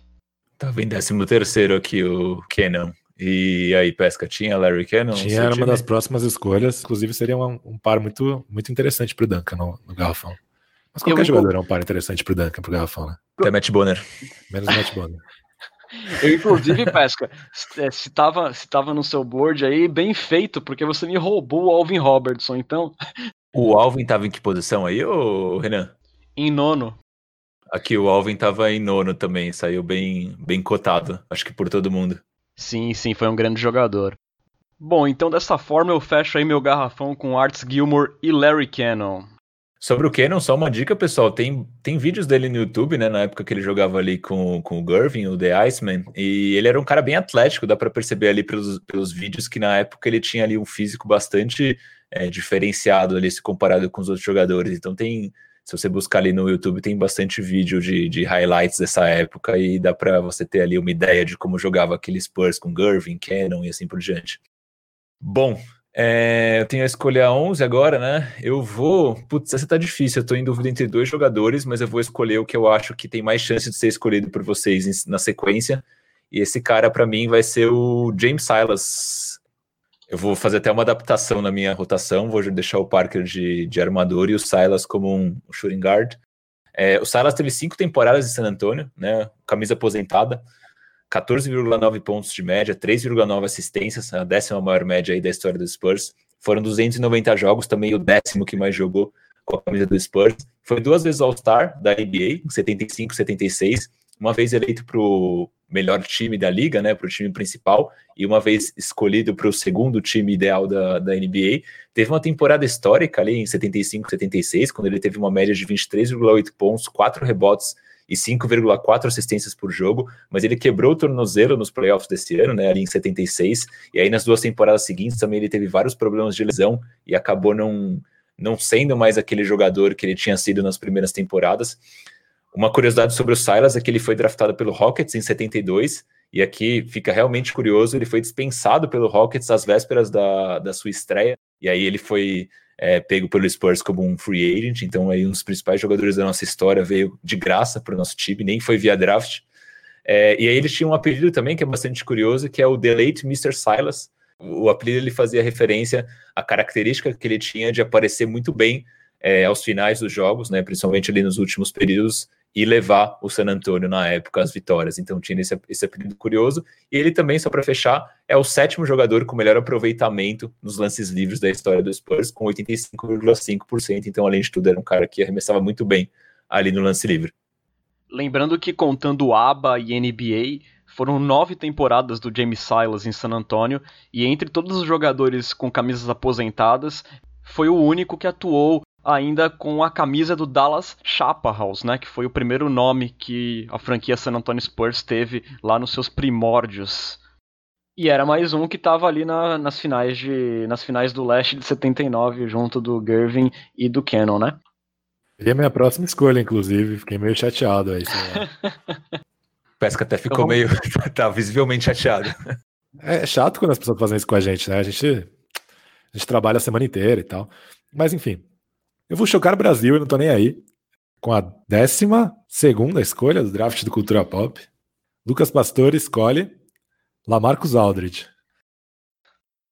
Tava em 13 terceiro aqui o Cannon. E aí, Pesca, tinha Larry Cannon? Tinha, era uma das próximas escolhas. Inclusive, seria um, um par muito, muito interessante pro Duncan no, no garrafão. Mas qualquer eu jogador é um par interessante pro Duncan, pro garrafão, né? Até Matt Bonner. Menos Matt Bonner. Eu, inclusive, Pesca, é, se tava, se tava no seu board aí, bem feito, porque você me roubou o Alvin Robertson, então o Alvin tava em que posição aí, ô Renan? Em nono. Aqui o Alvin tava em nono também, saiu bem, bem cotado, acho que por todo mundo. Sim, sim, foi um grande jogador. Bom, então dessa forma eu fecho aí meu garrafão com Arts Gilmore e Larry Cannon. Sobre o Cannon, só uma dica, pessoal. Tem, tem vídeos dele no YouTube, né? Na época que ele jogava ali com, com o Gervin, o The Iceman. E ele era um cara bem atlético, dá para perceber ali pelos, pelos vídeos que na época ele tinha ali um físico bastante é, diferenciado ali se comparado com os outros jogadores. Então tem, se você buscar ali no YouTube, tem bastante vídeo de, de highlights dessa época e dá para você ter ali uma ideia de como jogava aquele Spurs com Gervin, Cannon e assim por diante. Bom, é, eu tenho a escolha 11 agora, né? Eu vou. Putz, essa tá difícil. Eu tô em dúvida entre dois jogadores, mas eu vou escolher o que eu acho que tem mais chance de ser escolhido por vocês na sequência. E esse cara, para mim, vai ser o James Silas, eu vou fazer até uma adaptação na minha rotação, vou deixar o Parker de, de armador e o Silas como um shooting guard. É, o Silas teve cinco temporadas em San Antonio, né, camisa aposentada, 14,9 pontos de média, 3,9 assistências, a décima maior média aí da história do Spurs. Foram 290 jogos, também o décimo que mais jogou com a camisa do Spurs. Foi duas vezes All-Star da NBA, em 75 e 76, uma vez eleito para o melhor time da liga, né, para o time principal, e uma vez escolhido para o segundo time ideal da, da NBA. Teve uma temporada histórica ali em 75, 76, quando ele teve uma média de 23,8 pontos, 4 rebotes e 5,4 assistências por jogo, mas ele quebrou o tornozelo nos playoffs desse ano, né, ali em 76, e aí nas duas temporadas seguintes também ele teve vários problemas de lesão e acabou não, não sendo mais aquele jogador que ele tinha sido nas primeiras temporadas. Uma curiosidade sobre o Silas é que ele foi draftado pelo Rockets em 72 E aqui fica realmente curioso, ele foi dispensado pelo Rockets às vésperas da, da sua estreia, e aí ele foi é, pego pelo Spurs como um free agent, então aí um dos principais jogadores da nossa história veio de graça para o nosso time, nem foi via draft. É, e aí eles tinham um apelido também que é bastante curioso, que é o The Late Mr. Silas. O apelido ele fazia referência à característica que ele tinha de aparecer muito bem é, aos finais dos jogos, né, principalmente ali nos últimos períodos, e levar o San Antonio na época às vitórias. Então tinha esse, esse apelido curioso. E ele também, só para fechar, é o sétimo jogador com melhor aproveitamento nos lances livres da história do Spurs, com 85,5%. Então, além de tudo, era um cara que arremessava muito bem ali no lance livre. Lembrando que contando ABA e NBA, foram nove temporadas do James Silas em San Antonio, e entre todos os jogadores com camisas aposentadas, foi o único que atuou ainda com a camisa do Dallas Chaparrals, né, que foi o primeiro nome que a franquia San Antonio Spurs teve lá nos seus primórdios. E era mais um que estava ali na, nas finais de nas finais do leste de 79, junto do Gervin e do Cannon, né? Seria minha próxima escolha, inclusive. Fiquei meio chateado aí. Pesca até ficou então, meio. tá visivelmente chateado. É chato quando as pessoas fazem isso com a gente, né? A gente, a gente trabalha a semana inteira e tal. Mas enfim, eu vou chocar o Brasil e não tô nem aí. Com a décima segunda escolha do draft do Cultura Pop, Lucas Pastore escolhe Lamarcus Aldridge.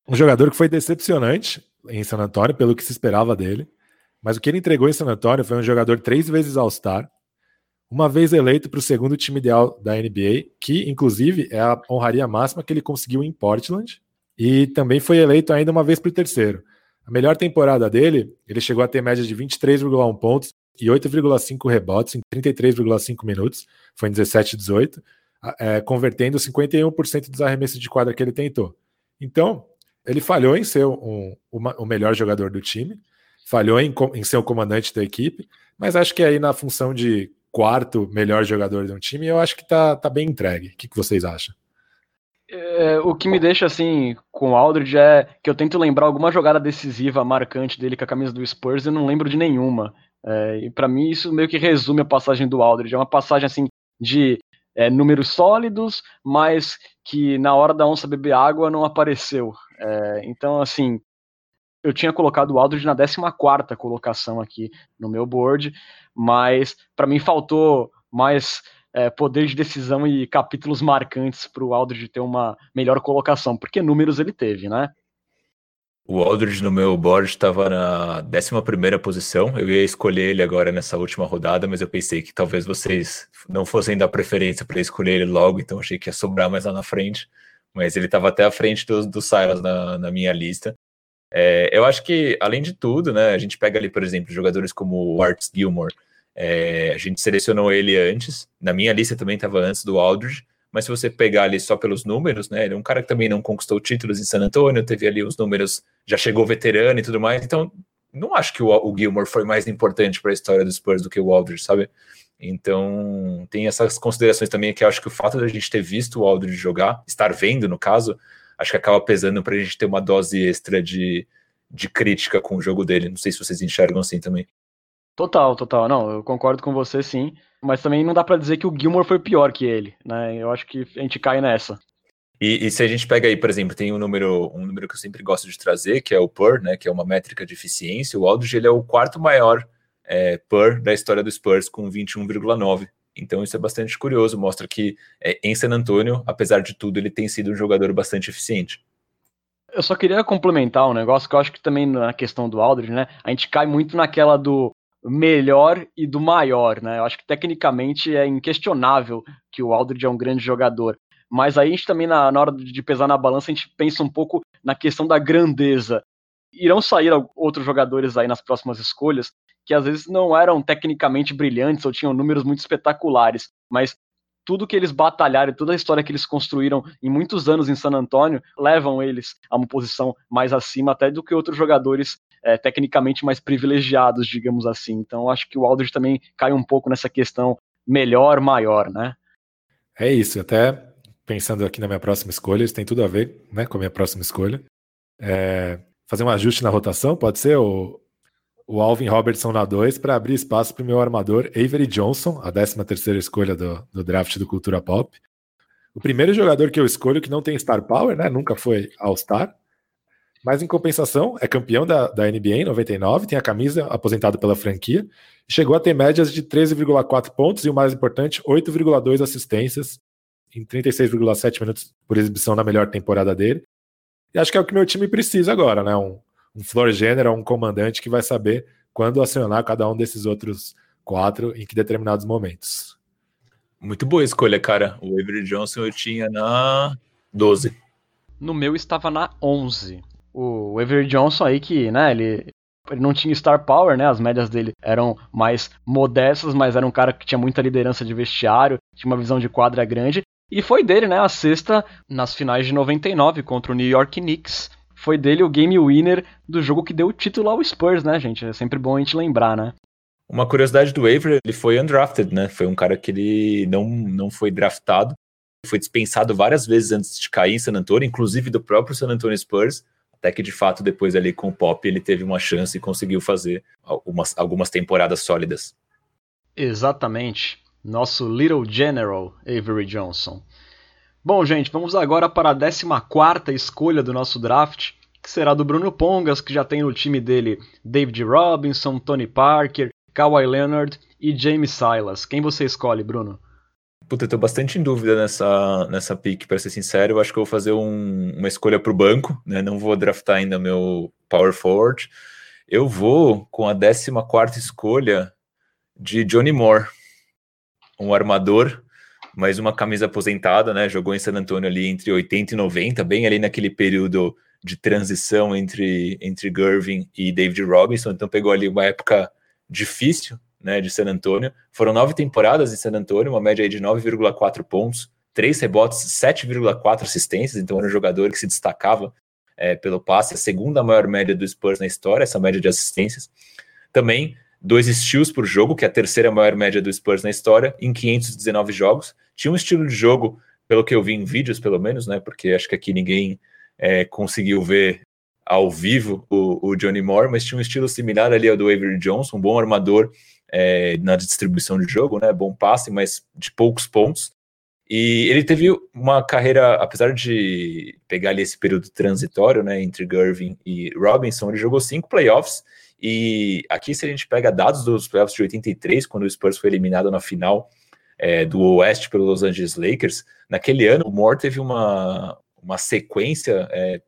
Um jogador que foi decepcionante em San Antonio, pelo que se esperava dele. Mas o que ele entregou em San Antonio foi um jogador três vezes All-Star, uma vez eleito para o segundo time ideal da NBA, que inclusive é a honraria máxima que ele conseguiu em Portland, e também foi eleito ainda uma vez para o terceiro. A melhor temporada dele, ele chegou a ter média de 23,1 pontos e 8,5 rebotes em 33,5 minutos, foi em 17 e 18, é, convertendo 51% dos arremessos de quadra que ele tentou. Então, ele falhou em ser um, o melhor jogador do time, falhou em, em ser o comandante da equipe, mas acho que aí na função de quarto melhor jogador de um time, eu acho que tá, tá bem entregue. O que, que vocês acham? É, o que me deixa assim com o Aldridge é que eu tento lembrar alguma jogada decisiva, marcante dele com a camisa do Spurs e não lembro de nenhuma. É, e para mim isso meio que resume a passagem do Aldridge. É uma passagem assim de é, números sólidos, mas que na hora da onça beber água não apareceu. É, então assim, eu tinha colocado o Aldridge na 14 colocação aqui no meu board, mas para mim faltou mais é, poder de decisão e capítulos marcantes para o Aldridge ter uma melhor colocação, porque números ele teve, né? O Aldridge no meu board estava na 11 posição. Eu ia escolher ele agora nessa última rodada, mas eu pensei que talvez vocês não fossem dar preferência para escolher ele logo, então achei que ia sobrar mais lá na frente. Mas ele estava até à frente do, do Silas na, na minha lista. É, eu acho que, além de tudo, né, a gente pega ali, por exemplo, jogadores como o Arts Gilmore, é, a gente selecionou ele antes, na minha lista também estava antes do Aldridge, mas se você pegar ali só pelos números, né, ele é um cara que também não conquistou títulos em San Antonio, teve ali os números, já chegou veterano e tudo mais, então não acho que o, o Gilmore foi mais importante para a história dos Spurs do que o Aldridge, sabe? Então, tem essas considerações também que eu acho que o fato de a gente ter visto o Aldridge jogar, estar vendo no caso, acho que acaba pesando para a gente ter uma dose extra de, de crítica com o jogo dele. Não sei se vocês enxergam assim também. Total, total. Não, eu concordo com você sim. Mas também não dá para dizer que o Gilmore foi pior que ele, né? Eu acho que a gente cai nessa. E, e, se a gente pega aí, por exemplo, tem um número, um número que eu sempre gosto de trazer, que é o PER, né? Que é uma métrica de eficiência. O Aldridge ele é o quarto maior é, PER da história do Spurs, com 21,9. Então isso é bastante curioso, mostra que é, em San Antonio, apesar de tudo, ele tem sido um jogador bastante eficiente. Eu só queria complementar um negócio que eu acho que também na questão do Aldridge, né? A gente cai muito naquela do melhor e do maior, né? Eu acho que tecnicamente é inquestionável que o Aldridge é um grande jogador. Mas aí a gente também, na, na hora de pesar na balança, a gente pensa um pouco na questão da grandeza. Irão sair outros jogadores aí nas próximas escolhas que às vezes não eram tecnicamente brilhantes ou tinham números muito espetaculares, mas tudo que eles batalharam, toda a história que eles construíram em muitos anos em San Antonio, levam eles a uma posição mais acima até do que outros jogadores é, tecnicamente mais privilegiados, digamos assim. Então, acho que o Aldridge também cai um pouco nessa questão melhor, maior, né? É isso, até pensando aqui na minha próxima escolha, isso tem tudo a ver né, com a minha próxima escolha. É, fazer um ajuste na rotação, pode ser o, o Alvin Robertson na 2 para abrir espaço para o meu armador Avery Johnson, a 13 terceira escolha do, do draft do Cultura Pop. o primeiro jogador que eu escolho que não tem Star Power, né? Nunca foi All-Star. Mas em compensação, é campeão da, da NBA em 99, tem a camisa aposentada pela franquia, chegou a ter médias de 13,4 pontos e o mais importante, 8,2 assistências em 36,7 minutos por exibição na melhor temporada dele. E acho que é o que meu time precisa agora, né? Um, um floor general, um comandante que vai saber quando acionar cada um desses outros quatro em que determinados momentos. Muito boa escolha, cara. O Avery Johnson eu tinha na 12. No meu estava na 11 o Avery Johnson aí que, né, ele, ele não tinha star power, né, as médias dele eram mais modestas, mas era um cara que tinha muita liderança de vestiário, tinha uma visão de quadra grande, e foi dele, né, a sexta nas finais de 99 contra o New York Knicks. Foi dele o game winner do jogo que deu o título ao Spurs, né, gente? É sempre bom a gente lembrar, né? Uma curiosidade do Avery, ele foi undrafted, né? Foi um cara que ele não, não foi draftado. Foi dispensado várias vezes antes de cair em San Antonio, inclusive do próprio San Antonio Spurs até que de fato depois ali com o Pop ele teve uma chance e conseguiu fazer algumas, algumas temporadas sólidas. Exatamente. Nosso Little General Avery Johnson. Bom, gente, vamos agora para a 14 escolha do nosso draft, que será do Bruno Pongas, que já tem no time dele David Robinson, Tony Parker, Kawhi Leonard e James Silas. Quem você escolhe, Bruno? Puta, eu tô bastante em dúvida nessa, nessa pick, para ser sincero. Eu acho que eu vou fazer um, uma escolha pro banco, né? Não vou draftar ainda meu power forward. Eu vou com a 14 escolha de Johnny Moore, um armador, mais uma camisa aposentada, né? Jogou em San Antonio ali entre 80 e 90, bem ali naquele período de transição entre, entre Gervin e David Robinson. Então pegou ali uma época difícil né, de San Antonio. Foram nove temporadas em San Antonio, uma média de 9,4 pontos, três rebotes, 7,4 assistências, então era um jogador que se destacava é, pelo passe, a segunda maior média do Spurs na história, essa média de assistências. Também dois steals por jogo, que é a terceira maior média do Spurs na história, em 519 jogos. Tinha um estilo de jogo, pelo que eu vi em vídeos, pelo menos, né? Porque acho que aqui ninguém é, conseguiu ver ao vivo o, o, Johnny Moore, mas tinha um estilo similar ali ao do Avery Johnson, um bom armador, é, na distribuição de jogo, né? Bom passe, mas de poucos pontos. E ele teve uma carreira, apesar de pegar ali esse período transitório, né, entre Gervin e Robinson, ele jogou cinco playoffs. E aqui, se a gente pega dados dos playoffs de 83, quando o Spurs foi eliminado na final é, do Oeste pelo Los Angeles Lakers, naquele ano o Moore teve uma, uma sequência é,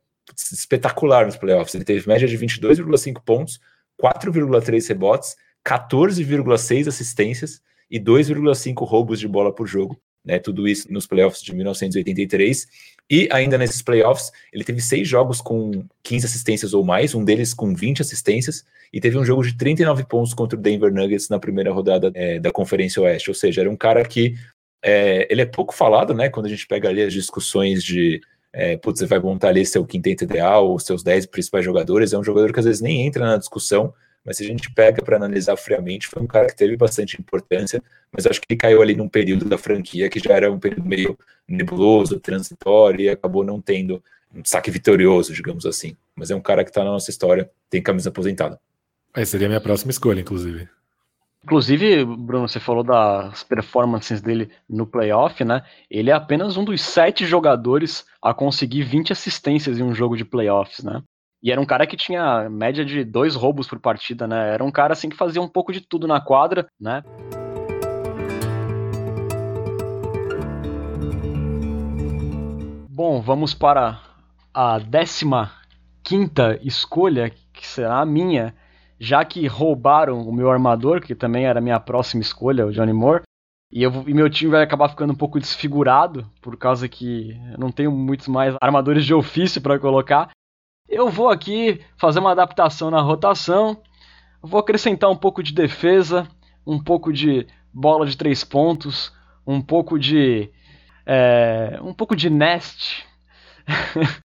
espetacular nos playoffs. Ele teve média de 22,5 pontos, 4,3 rebotes, 14,6 assistências e 2,5 roubos de bola por jogo. Né, tudo isso nos playoffs de 1983. E ainda nesses playoffs, ele teve seis jogos com 15 assistências ou mais, um deles com 20 assistências, e teve um jogo de 39 pontos contra o Denver Nuggets na primeira rodada é, da Conferência Oeste. Ou seja, era um cara que é, ele é pouco falado, né? Quando a gente pega ali as discussões de é, putz, você vai montar ali seu quinteto ideal, os seus 10 principais jogadores, é um jogador que às vezes nem entra na discussão, mas se a gente pega para analisar friamente, foi um cara que teve bastante importância, mas acho que ele caiu ali num período da franquia que já era um período meio nebuloso, transitório, e acabou não tendo um saque vitorioso, digamos assim. Mas é um cara que está na nossa história, tem camisa aposentada. Aí seria a minha próxima escolha, inclusive. Inclusive, Bruno, você falou das performances dele no playoff, né? Ele é apenas um dos sete jogadores a conseguir 20 assistências em um jogo de playoffs, né? E era um cara que tinha média de dois roubos por partida, né? Era um cara assim que fazia um pouco de tudo na quadra, né? Bom, vamos para a 15 quinta escolha, que será a minha, já que roubaram o meu armador, que também era a minha próxima escolha, o Johnny Moore. E, eu, e meu time vai acabar ficando um pouco desfigurado, por causa que eu não tenho muitos mais armadores de ofício para colocar. Eu vou aqui fazer uma adaptação na rotação, vou acrescentar um pouco de defesa, um pouco de bola de três pontos, um pouco de é, um pouco de nest.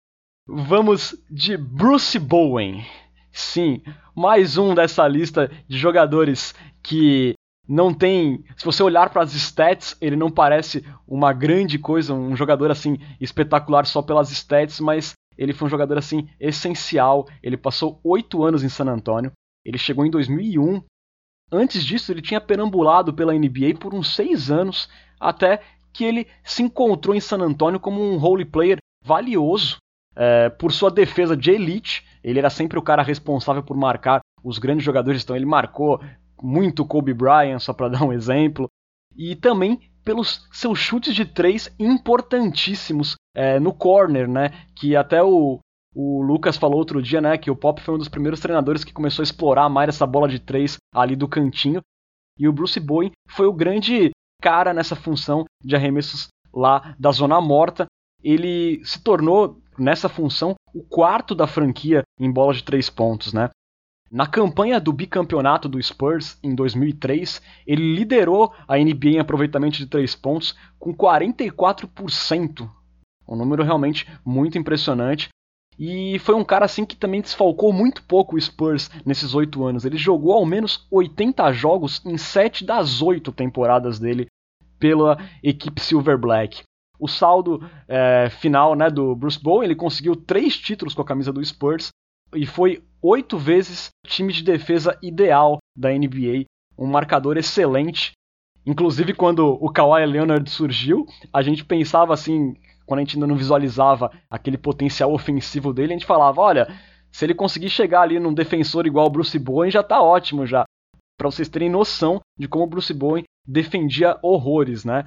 Vamos de Bruce Bowen. Sim, mais um dessa lista de jogadores que não tem. Se você olhar para as stats, ele não parece uma grande coisa, um jogador assim espetacular só pelas stats, mas ele foi um jogador assim essencial. Ele passou oito anos em San Antonio. Ele chegou em 2001. Antes disso, ele tinha perambulado pela NBA por uns seis anos, até que ele se encontrou em San Antonio como um role player valioso é, por sua defesa de elite. Ele era sempre o cara responsável por marcar os grandes jogadores, então ele marcou muito Kobe Bryant, só para dar um exemplo, e também pelos seus chutes de três importantíssimos é, no corner, né? Que até o, o Lucas falou outro dia, né? Que o Pop foi um dos primeiros treinadores que começou a explorar mais essa bola de três ali do cantinho. E o Bruce Bowen foi o grande cara nessa função de arremessos lá da zona morta. Ele se tornou, nessa função, o quarto da franquia em bola de três pontos, né? Na campanha do bicampeonato do Spurs em 2003, ele liderou a NBA em aproveitamento de três pontos com 44%. Um número realmente muito impressionante. E foi um cara assim que também desfalcou muito pouco o Spurs nesses oito anos. Ele jogou ao menos 80 jogos em sete das oito temporadas dele pela equipe Silver Black. O saldo é, final né, do Bruce Bowen, ele conseguiu três títulos com a camisa do Spurs e foi oito vezes time de defesa ideal da NBA, um marcador excelente. Inclusive, quando o Kawhi Leonard surgiu, a gente pensava assim, quando a gente ainda não visualizava aquele potencial ofensivo dele, a gente falava: olha, se ele conseguir chegar ali num defensor igual o Bruce Bowen, já tá ótimo já. Para vocês terem noção de como o Bruce Bowen defendia horrores, né?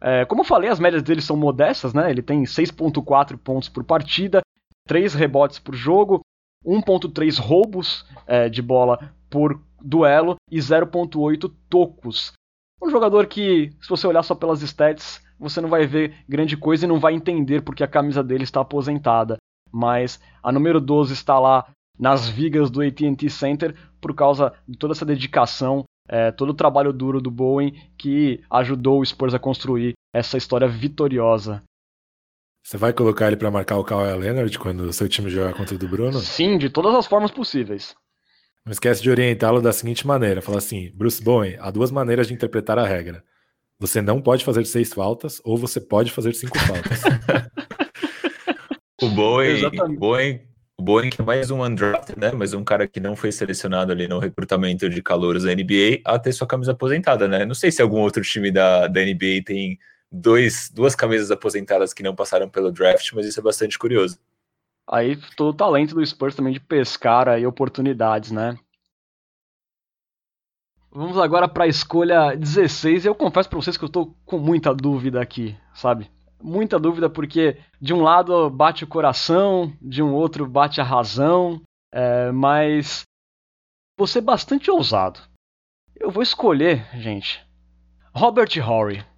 É, como eu falei, as médias dele são modestas, né? Ele tem 6.4 pontos por partida, 3 rebotes por jogo, 1.3 roubos é, de bola por duelo e 0.8 tocos. Um jogador que, se você olhar só pelas stats, você não vai ver grande coisa e não vai entender porque a camisa dele está aposentada. Mas a número 12 está lá nas vigas do AT&T Center por causa de toda essa dedicação, é, todo o trabalho duro do Bowen que ajudou o Spurs a construir essa história vitoriosa. Você vai colocar ele para marcar o Kawhi Leonard quando o seu time jogar contra o do Bruno? Sim, de todas as formas possíveis. Não esquece de orientá-lo da seguinte maneira: fala assim, Bruce Bowen, há duas maneiras de interpretar a regra. Você não pode fazer seis faltas ou você pode fazer cinco faltas. o Bowen, Bowen, o Bowen que é mais um undrafted, né? Mas um cara que não foi selecionado ali no recrutamento de calouros da NBA a ter sua camisa aposentada, né? Não sei se algum outro time da, da NBA tem dois, duas camisas aposentadas que não passaram pelo draft, mas isso é bastante curioso. Aí todo o talento do Spurs também de pescar aí oportunidades, né? Vamos agora para a escolha 16. Eu confesso para vocês que eu estou com muita dúvida aqui, sabe? Muita dúvida porque de um lado bate o coração, de um outro bate a razão, é, mas vou ser bastante ousado. Eu vou escolher, gente, Robert Horry.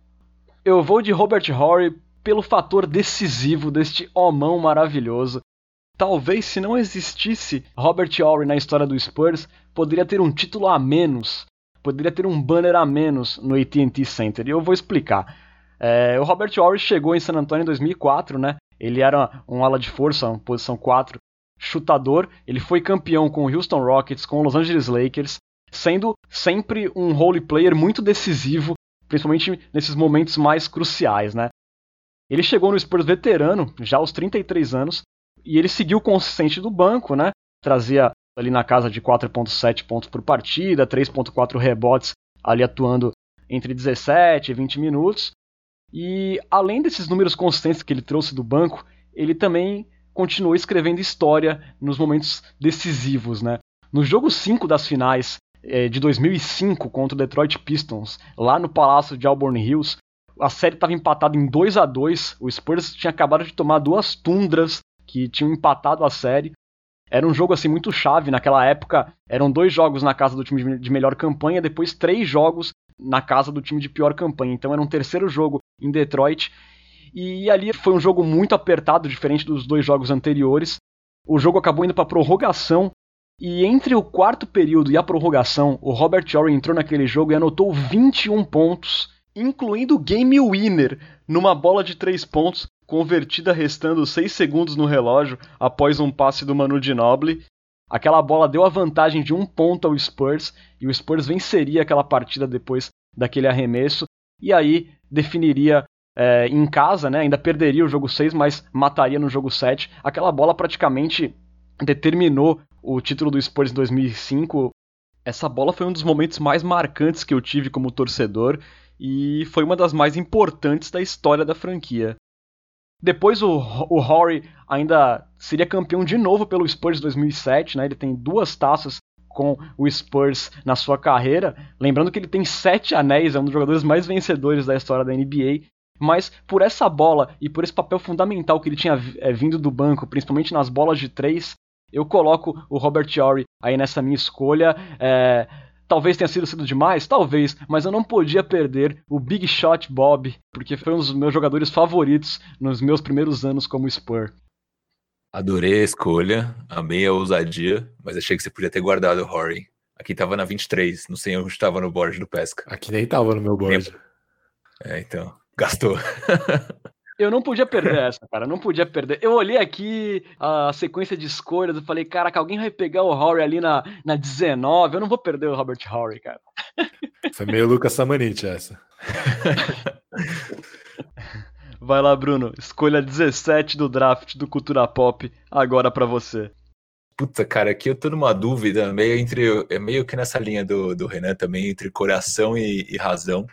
Eu vou de Robert Horry pelo fator decisivo deste homão maravilhoso. Talvez se não existisse Robert Horry na história do Spurs, poderia ter um título a menos, poderia ter um banner a menos no AT&T Center. E eu vou explicar. É, o Robert Horry chegou em San Antonio em 2004, né? Ele era um ala de força, uma posição 4, chutador. Ele foi campeão com o Houston Rockets, com o Los Angeles Lakers, sendo sempre um role player muito decisivo principalmente nesses momentos mais cruciais, né? Ele chegou no Spurs veterano, já aos 33 anos, e ele seguiu consistente do banco, né? Trazia ali na casa de 4.7 pontos por partida, 3.4 rebotes, ali atuando entre 17 e 20 minutos. E além desses números consistentes que ele trouxe do banco, ele também continuou escrevendo história nos momentos decisivos, né? No jogo 5 das finais é, de 2005 contra o Detroit Pistons, lá no Palácio de Auburn Hills. A série estava empatada em 2 a 2 O Spurs tinha acabado de tomar duas tundras que tinham empatado a série. Era um jogo assim muito chave naquela época. Eram dois jogos na casa do time de melhor campanha, depois três jogos na casa do time de pior campanha. Então era um terceiro jogo em Detroit. E ali foi um jogo muito apertado, diferente dos dois jogos anteriores. O jogo acabou indo para prorrogação e entre o quarto período e a prorrogação, o Robert Horry entrou naquele jogo e anotou 21 pontos, incluindo o game winner numa bola de 3 pontos convertida restando 6 segundos no relógio após um passe do Manu Ginobili. Aquela bola deu a vantagem de um ponto ao Spurs e o Spurs venceria aquela partida depois daquele arremesso e aí definiria é, em casa, né? ainda perderia o jogo 6, mas mataria no jogo 7. Aquela bola praticamente determinou o título do Spurs em 2005. Essa bola foi um dos momentos mais marcantes que eu tive como torcedor e foi uma das mais importantes da história da franquia. Depois o, o Horry ainda seria campeão de novo pelo Spurs 2007, né? Ele tem duas taças com o Spurs na sua carreira. Lembrando que ele tem sete anéis, é um dos jogadores mais vencedores da história da NBA. Mas por essa bola e por esse papel fundamental que ele tinha é, vindo do banco, principalmente nas bolas de três, eu coloco o Robert Horry aí nessa minha escolha. É, talvez tenha sido sido demais, talvez, mas eu não podia perder o Big Shot Bob, porque foi um dos meus jogadores favoritos nos meus primeiros anos como Spur. Adorei a escolha, amei a ousadia, mas achei que você podia ter guardado o Horry. Aqui tava na 23, não sei onde estava no board do Pesca. Aqui nem tava no meu board. É, então, gastou. Eu não podia perder essa, cara. Não podia perder. Eu olhei aqui a sequência de escolhas e falei, cara, que alguém vai pegar o Horry ali na, na 19. Eu não vou perder o Robert Horry, cara. Foi meio Lucas Samanit essa. Vai lá, Bruno. Escolha 17 do draft do Cultura Pop agora para você. Puta, cara, aqui eu tô numa dúvida, meio entre. É meio que nessa linha do, do Renan também, entre coração e, e razão.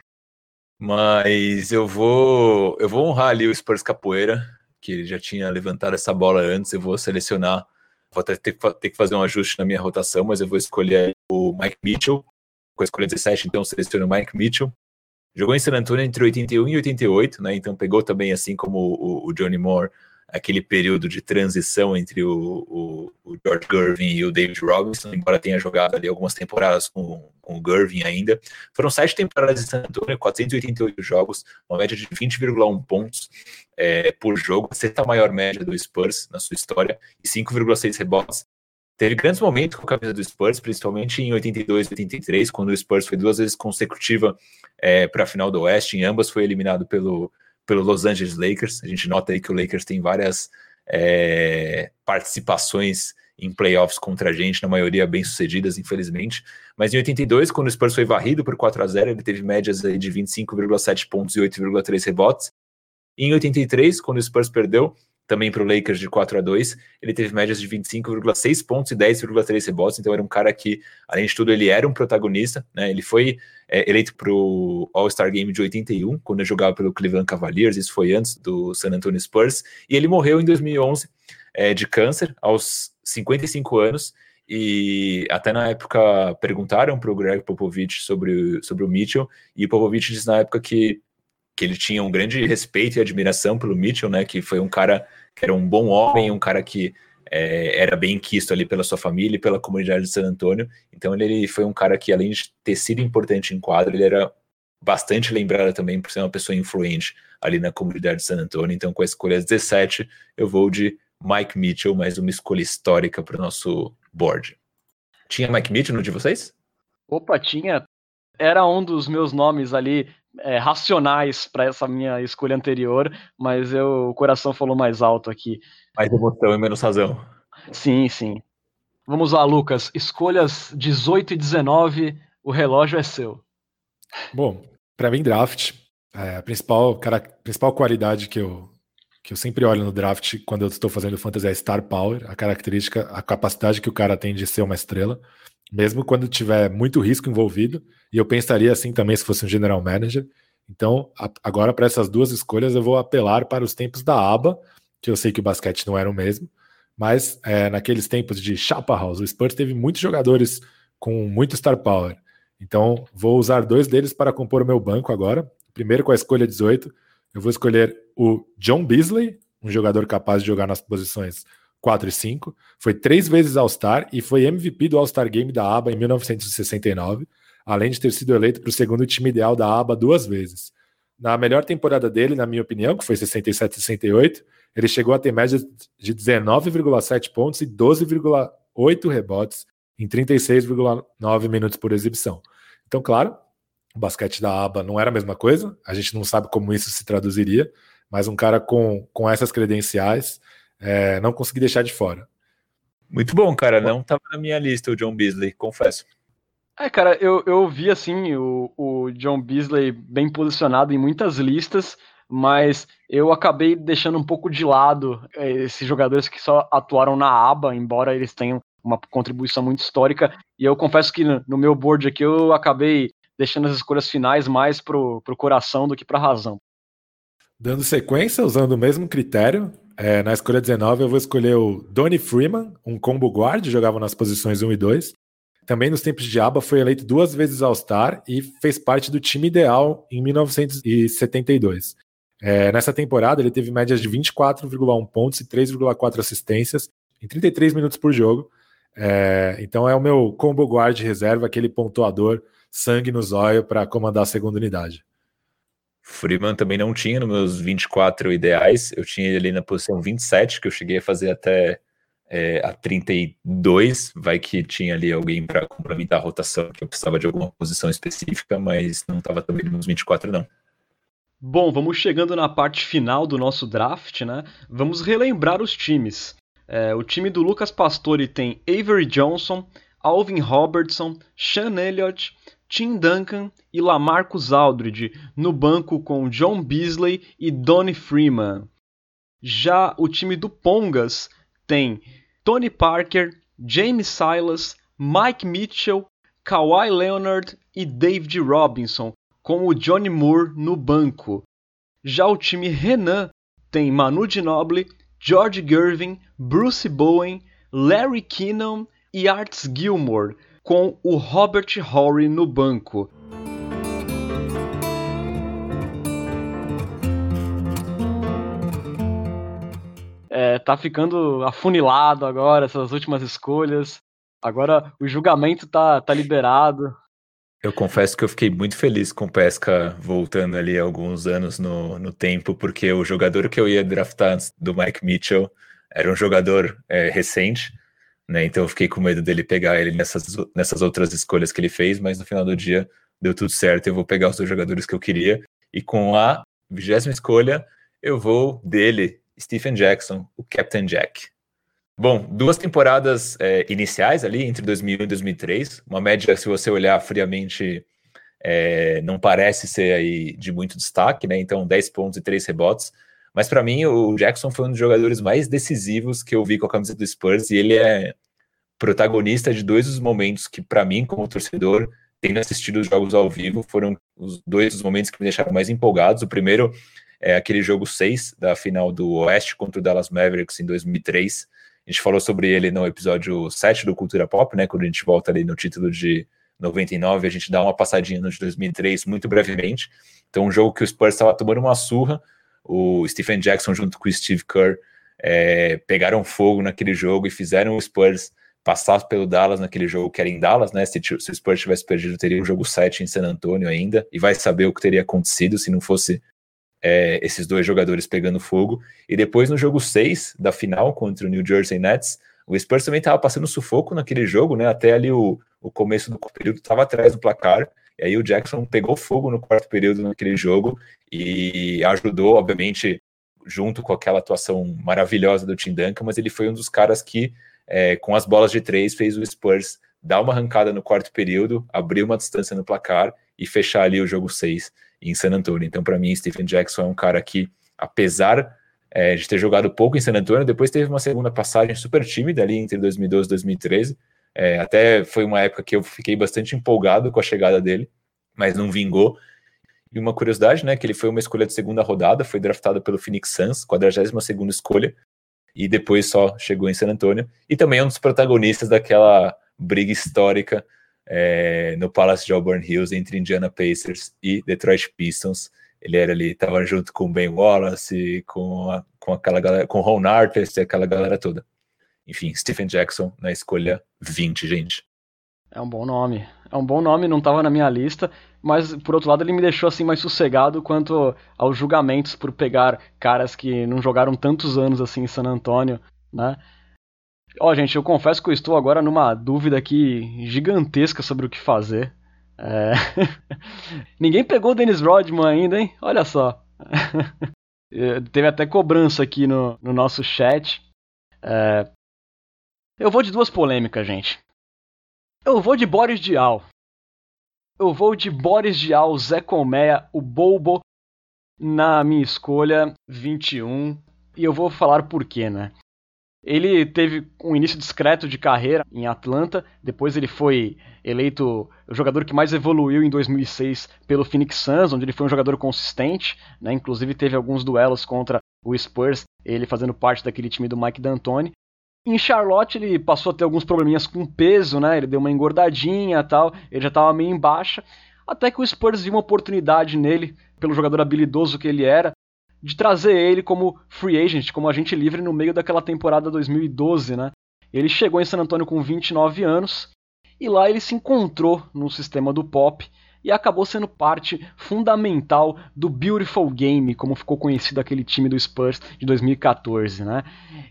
Mas eu vou eu vou honrar ali o Spurs Capoeira, que já tinha levantado essa bola antes. Eu vou selecionar, vou até ter, ter que fazer um ajuste na minha rotação, mas eu vou escolher o Mike Mitchell. Com a escolha 17, então seleciono o Mike Mitchell. Jogou em San Antonio entre 81 e 88, né? Então pegou também, assim como o, o Johnny Moore, aquele período de transição entre o, o, o, George Gervin e o David Robinson, embora tenha jogado ali algumas temporadas com, com o Gervin ainda. Foram sete temporadas em San Antonio, 488 jogos, uma média de 20,1 pontos é, por jogo, a sexta maior média do Spurs na sua história, e 5,6 rebotes. Teve grandes momentos com a camisa do Spurs, principalmente em 82 e 83, quando o Spurs foi duas vezes consecutiva é, para a final do Oeste, em ambas foi eliminado pelo pelo Los Angeles Lakers. A gente nota aí que o Lakers tem várias é, participações em playoffs contra a gente, na maioria bem sucedidas, infelizmente. Mas em 82, quando o Spurs foi varrido por 4 a 0 ele teve médias de 25,7 pontos e 8,3 rebotes. E em 83, quando o Spurs perdeu, também para o Lakers de 4 a 2 ele teve médias de 25,6 pontos e 10,3 rebotes, então era um cara que, além de tudo, ele era um protagonista, né? Ele foi é, eleito para o All-Star Game de 81, quando ele jogava pelo Cleveland Cavaliers, isso foi antes do San Antonio Spurs, e ele morreu em 2011 é, de câncer, aos 55 anos, e até na época perguntaram para o Greg Popovich sobre, sobre o Mitchell, e o Popovich disse na época que, que ele tinha um grande respeito e admiração pelo Mitchell, né, que foi um cara que era um bom homem, um cara que é, era bem quisto ali pela sua família e pela comunidade de San Antônio. Então ele, ele, foi um cara que, além de ter sido importante em quadro, ele era bastante lembrado também por ser uma pessoa influente ali na comunidade de San Antônio. Então, com a escolha 17, eu vou de Mike Mitchell, mais uma escolha histórica para o nosso board. Tinha Mike Mitchell no de vocês? Opa, tinha. Era um dos meus nomes ali é, racionais para essa minha escolha anterior, mas eu, o coração falou mais alto aqui. Mais emoção e menos razão. Sim, sim. Vamos lá, Lucas. Escolhas 18 e 19, o relógio é seu. Bom, para mim, draft, é, a principal, cara, principal qualidade que eu, que eu sempre olho no draft quando eu estou fazendo fantasy é Star Power, a característica, a capacidade que o cara tem de ser uma estrela mesmo quando tiver muito risco envolvido, e eu pensaria assim também se fosse um general manager. Então, a, agora para essas duas escolhas eu vou apelar para os tempos da aba, que eu sei que o basquete não era o mesmo, mas é, naqueles tempos de Chapa House, o Spurs teve muitos jogadores com muito star power. Então, vou usar dois deles para compor o meu banco agora. Primeiro, com a escolha 18, eu vou escolher o John Beasley, um jogador capaz de jogar nas posições 4 e 5. Foi três vezes All-Star e foi MVP do All-Star Game da ABA em 1969, além de ter sido eleito para o segundo time ideal da ABA duas vezes. Na melhor temporada dele, na minha opinião, que foi 67-68, ele chegou a ter média de 19,7 pontos e 12,8 rebotes em 36,9 minutos por exibição. Então, claro, o basquete da ABA não era a mesma coisa, a gente não sabe como isso se traduziria, mas um cara com, com essas credenciais é, não consegui deixar de fora. Muito bom, cara. Não estava na minha lista o John Beasley, confesso. É, cara, eu, eu vi assim o, o John Beasley bem posicionado em muitas listas, mas eu acabei deixando um pouco de lado é, esses jogadores que só atuaram na aba, embora eles tenham uma contribuição muito histórica. E eu confesso que no, no meu board aqui eu acabei deixando as escolhas finais mais pro, pro coração do que pra razão. Dando sequência, usando o mesmo critério, é, na escolha 19 eu vou escolher o Donnie Freeman, um combo guard, jogava nas posições 1 e 2. Também nos tempos de aba foi eleito duas vezes All-Star e fez parte do time ideal em 1972. É, nessa temporada ele teve médias de 24,1 pontos e 3,4 assistências em 33 minutos por jogo. É, então é o meu combo guard reserva, aquele pontuador, sangue no zóio para comandar a segunda unidade. Freeman também não tinha nos meus 24 ideais, eu tinha ele ali na posição 27, que eu cheguei a fazer até é, a 32, vai que tinha ali alguém para complementar a rotação, que eu precisava de alguma posição específica, mas não estava também nos 24 não. Bom, vamos chegando na parte final do nosso draft, né? Vamos relembrar os times. É, o time do Lucas Pastore tem Avery Johnson, Alvin Robertson, Sean Elliott, Tim Duncan e Lamarcus Aldridge no banco com John Beasley e Donnie Freeman. Já o time do Pongas tem Tony Parker, James Silas, Mike Mitchell, Kawhi Leonard e David Robinson, com o Johnny Moore no banco. Já o time Renan tem Manu Ginobili, George Gervin, Bruce Bowen, Larry Kinnon e Arts Gilmore, com o Robert Horry no banco. É, tá ficando afunilado agora essas últimas escolhas. Agora o julgamento tá, tá liberado. Eu confesso que eu fiquei muito feliz com o Pesca voltando ali alguns anos no, no tempo, porque o jogador que eu ia draftar antes do Mike Mitchell era um jogador é, recente, né? Então eu fiquei com medo dele pegar ele nessas, nessas outras escolhas que ele fez, mas no final do dia deu tudo certo. Eu vou pegar os dois jogadores que eu queria. E com a vigésima escolha, eu vou dele, Stephen Jackson, o Captain Jack. Bom, duas temporadas é, iniciais ali, entre 2001 e 2003. Uma média, se você olhar friamente, é, não parece ser aí de muito destaque, né? Então, 10 pontos e 3 rebotes. Mas para mim, o Jackson foi um dos jogadores mais decisivos que eu vi com a camisa do Spurs e ele é protagonista de dois dos momentos que, para mim, como torcedor, tendo assistido os jogos ao vivo, foram os dois dos momentos que me deixaram mais empolgados. O primeiro é aquele jogo 6 da final do Oeste contra o Dallas Mavericks em 2003. A gente falou sobre ele no episódio 7 do Cultura Pop, né? Quando a gente volta ali no título de 99, a gente dá uma passadinha no de 2003 muito brevemente. Então, um jogo que o Spurs estava tomando uma surra, o Stephen Jackson junto com o Steve Kerr é, pegaram fogo naquele jogo e fizeram o Spurs passar pelo Dallas naquele jogo que era em Dallas, né? Se, se o Spurs tivesse perdido, teria um jogo 7 em San Antonio ainda, e vai saber o que teria acontecido se não fosse é, esses dois jogadores pegando fogo. E depois no jogo 6 da final contra o New Jersey Nets, o Spurs também estava passando sufoco naquele jogo, né? Até ali o, o começo do período estava atrás do placar. E aí o Jackson pegou fogo no quarto período naquele jogo e ajudou, obviamente, junto com aquela atuação maravilhosa do Tim Duncan, mas ele foi um dos caras que, é, com as bolas de três, fez o Spurs dar uma arrancada no quarto período, abrir uma distância no placar e fechar ali o jogo 6 em San Antonio. Então, para mim, Stephen Jackson é um cara que, apesar é, de ter jogado pouco em San Antonio, depois teve uma segunda passagem super tímida ali entre 2012 e 2013, é, até foi uma época que eu fiquei bastante empolgado com a chegada dele, mas não vingou. E uma curiosidade, né, que ele foi uma escolha de segunda rodada, foi draftado pelo Phoenix Suns, 42 segunda escolha, e depois só chegou em San Antonio. E também é um dos protagonistas daquela briga histórica é, no Palace de Auburn Hills entre Indiana Pacers e Detroit Pistons. Ele era ali, estava junto com Ben Wallace, com, a, com aquela galera, com Ron Artest e aquela galera toda. Enfim, Stephen Jackson na escolha 20, gente. É um bom nome. É um bom nome, não estava na minha lista, mas por outro lado ele me deixou assim mais sossegado quanto aos julgamentos por pegar caras que não jogaram tantos anos assim em San Antônio, né? Ó, gente, eu confesso que eu estou agora numa dúvida aqui gigantesca sobre o que fazer. É... Ninguém pegou o Dennis Rodman ainda, hein? Olha só. Teve até cobrança aqui no, no nosso chat. É... Eu vou de duas polêmicas, gente. Eu vou de Boris Dial. Eu vou de Boris Dial, Zé Colmeia, o Bobo, na minha escolha 21. E eu vou falar por quê, né? Ele teve um início discreto de carreira em Atlanta, depois ele foi eleito o jogador que mais evoluiu em 2006 pelo Phoenix Suns, onde ele foi um jogador consistente, né? inclusive teve alguns duelos contra o Spurs, ele fazendo parte daquele time do Mike D'Antoni. Em Charlotte ele passou a ter alguns probleminhas com peso, né? Ele deu uma engordadinha tal, ele já estava meio em baixa, até que o Spurs viu uma oportunidade nele, pelo jogador habilidoso que ele era, de trazer ele como free agent, como agente livre no meio daquela temporada 2012, né? Ele chegou em San Antonio com 29 anos e lá ele se encontrou no sistema do pop e acabou sendo parte fundamental do Beautiful Game, como ficou conhecido aquele time do Spurs de 2014, né?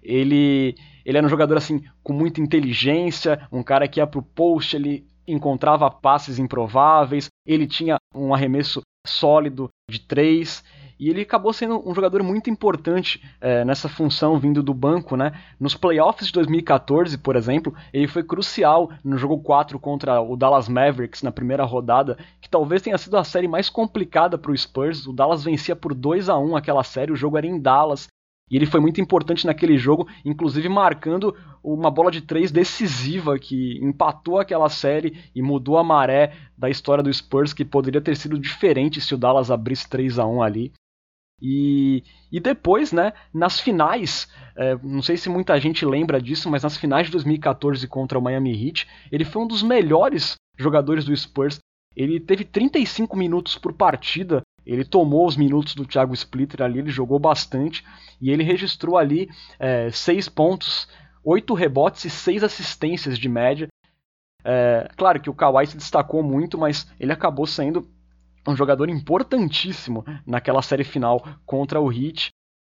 Ele ele era um jogador assim com muita inteligência, um cara que ia pro post, ele encontrava passes improváveis, ele tinha um arremesso sólido de três e ele acabou sendo um jogador muito importante é, nessa função vindo do banco, né? Nos playoffs de 2014, por exemplo, ele foi crucial no jogo 4 contra o Dallas Mavericks na primeira rodada, que talvez tenha sido a série mais complicada para o Spurs. O Dallas vencia por 2 a 1 aquela série, o jogo era em Dallas. E ele foi muito importante naquele jogo, inclusive marcando uma bola de três decisiva que empatou aquela série e mudou a maré da história do Spurs, que poderia ter sido diferente se o Dallas abrisse 3 a 1 ali. E, e depois, né, nas finais, é, não sei se muita gente lembra disso, mas nas finais de 2014 contra o Miami Heat, ele foi um dos melhores jogadores do Spurs. Ele teve 35 minutos por partida, ele tomou os minutos do Thiago Splitter ali, ele jogou bastante e ele registrou ali é, 6 pontos, 8 rebotes e 6 assistências de média. É, claro que o Kawhi se destacou muito, mas ele acabou sendo um jogador importantíssimo naquela série final contra o Heat.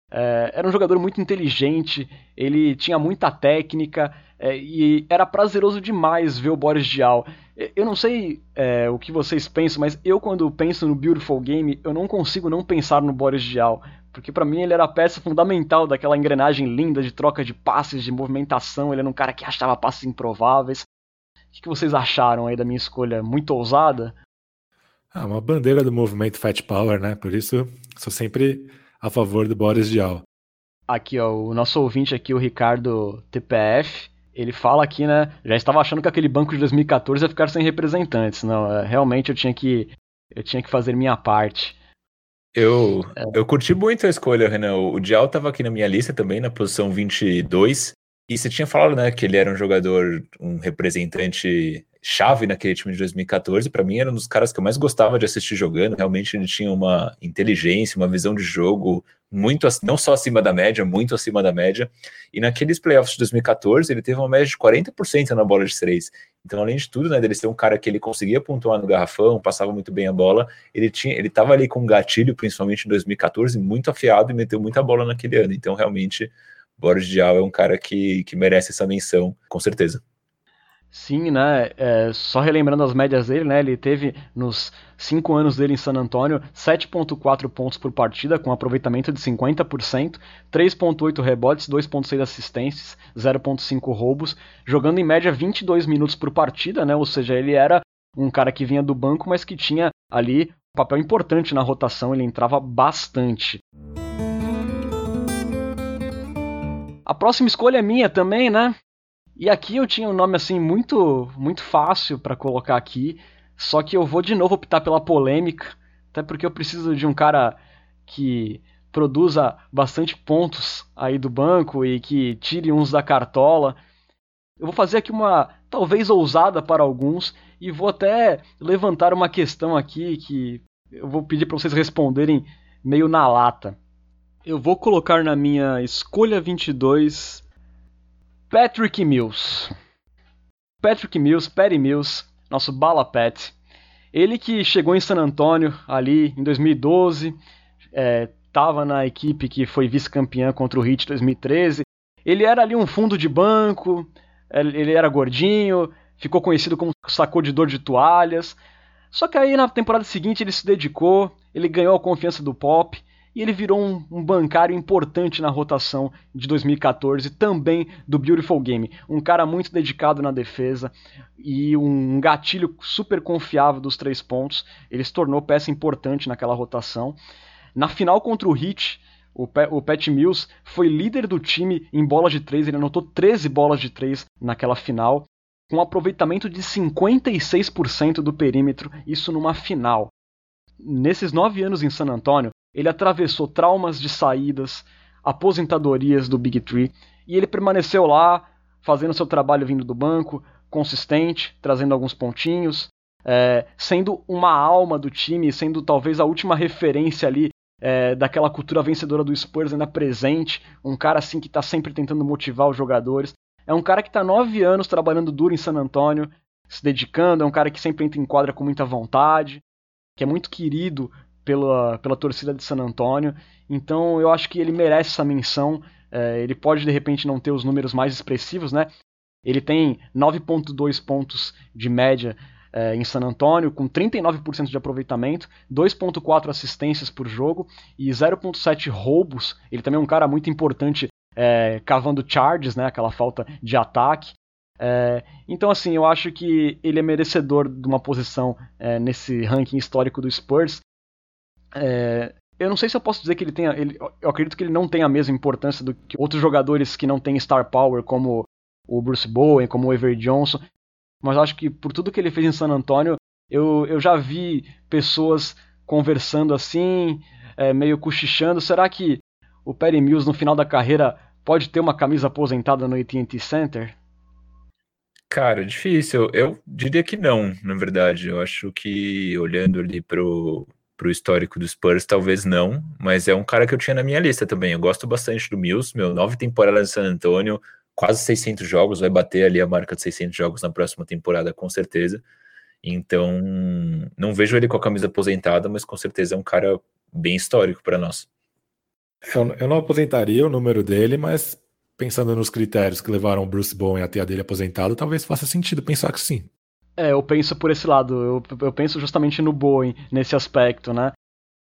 É, era um jogador muito inteligente, ele tinha muita técnica é, e era prazeroso demais ver o Boris Diaw. Eu não sei é, o que vocês pensam, mas eu quando penso no Beautiful Game, eu não consigo não pensar no Boris Diaw, porque para mim ele era a peça fundamental daquela engrenagem linda de troca de passes, de movimentação, ele era um cara que achava passes improváveis. O que vocês acharam aí da minha escolha? Muito ousada? Ah, uma bandeira do movimento Fat Power, né? Por isso sou sempre a favor do Boris Diaw. Aqui, ó, o nosso ouvinte aqui, o Ricardo TPF, ele fala aqui, né? Já estava achando que aquele banco de 2014 ia ficar sem representantes. Não, é, realmente eu tinha que eu tinha que fazer minha parte. Eu, é. eu curti muito a escolha, Renan. O Dial estava aqui na minha lista também, na posição 22. E você tinha falado, né, que ele era um jogador, um representante chave naquele time de 2014. Para mim, era um dos caras que eu mais gostava de assistir jogando. Realmente, ele tinha uma inteligência, uma visão de jogo muito, não só acima da média, muito acima da média. E naqueles playoffs de 2014, ele teve uma média de 40% na bola de três. Então, além de tudo, né, dele ser um cara que ele conseguia pontuar no garrafão, passava muito bem a bola, ele tinha, ele estava ali com um gatilho, principalmente em 2014, muito afiado e meteu muita bola naquele ano. Então, realmente, Boris Diaw é um cara que, que merece essa menção, com certeza. Sim, né? É, só relembrando as médias dele, né? Ele teve nos cinco anos dele em San Antonio 7,4 pontos por partida, com aproveitamento de 50%, 3,8 rebotes, 2,6 assistências, 0,5 roubos, jogando em média 22 minutos por partida, né? Ou seja, ele era um cara que vinha do banco, mas que tinha ali um papel importante na rotação, ele entrava bastante. A próxima escolha é minha também, né? E aqui eu tinha um nome assim muito muito fácil para colocar aqui, só que eu vou de novo optar pela polêmica, até porque eu preciso de um cara que produza bastante pontos aí do banco e que tire uns da cartola. Eu vou fazer aqui uma talvez ousada para alguns e vou até levantar uma questão aqui que eu vou pedir para vocês responderem meio na lata. Eu vou colocar na minha escolha 22 Patrick Mills. Patrick Mills, Perry Mills, nosso bala Pat. Ele que chegou em San Antônio ali em 2012, estava é, na equipe que foi vice-campeã contra o Heat 2013. Ele era ali um fundo de banco, ele era gordinho, ficou conhecido como sacudidor de toalhas. Só que aí na temporada seguinte ele se dedicou, ele ganhou a confiança do Pop e ele virou um, um, bancário importante na rotação de 2014, também do Beautiful Game. Um cara muito dedicado na defesa e um gatilho super confiável dos três pontos. Ele se tornou peça importante naquela rotação. Na final contra o Heat, O, o Pat Mills foi líder do time em bolas de três, ele anotou 13 bolas de três naquela final, com um aproveitamento de 56% do perímetro, isso numa final. Nesses nove anos em San Antonio, ele atravessou traumas de saídas, aposentadorias do Big Tree, e ele permaneceu lá, fazendo seu trabalho vindo do banco, consistente, trazendo alguns pontinhos, é, sendo uma alma do time, sendo talvez a última referência ali é, daquela cultura vencedora do Spurs ainda presente, um cara assim que está sempre tentando motivar os jogadores. É um cara que está nove anos trabalhando duro em San Antonio, se dedicando, é um cara que sempre entra em quadra com muita vontade, que é muito querido pela, pela torcida de San Antonio. Então eu acho que ele merece essa menção. É, ele pode de repente não ter os números mais expressivos, né? Ele tem 9,2 pontos de média é, em San Antonio, com 39% de aproveitamento, 2,4 assistências por jogo e 0,7 roubos. Ele também é um cara muito importante é, cavando charges, né, aquela falta de ataque. É, então, assim, eu acho que ele é merecedor de uma posição é, nesse ranking histórico do Spurs. É, eu não sei se eu posso dizer que ele tenha. Ele, eu acredito que ele não tem a mesma importância do que outros jogadores que não têm star power, como o Bruce Bowen, como o Ever Johnson. Mas acho que por tudo que ele fez em San Antonio, eu, eu já vi pessoas conversando assim, é, meio cochichando. Será que o Perry Mills no final da carreira pode ter uma camisa aposentada no AT&T Center? Cara, difícil. Eu diria que não, na verdade. Eu acho que olhando ali pro, pro histórico do Spurs, talvez não, mas é um cara que eu tinha na minha lista também. Eu gosto bastante do Mills, meu, nove temporadas em San Antonio, quase 600 jogos, vai bater ali a marca de 600 jogos na próxima temporada, com certeza. Então, não vejo ele com a camisa aposentada, mas com certeza é um cara bem histórico para nós. Eu, eu, não aposentaria o número dele, mas pensando nos critérios que levaram o Bruce Bowen até a dele aposentado, talvez faça sentido pensar que sim. É, eu penso por esse lado. Eu, eu penso justamente no Bowen nesse aspecto, né?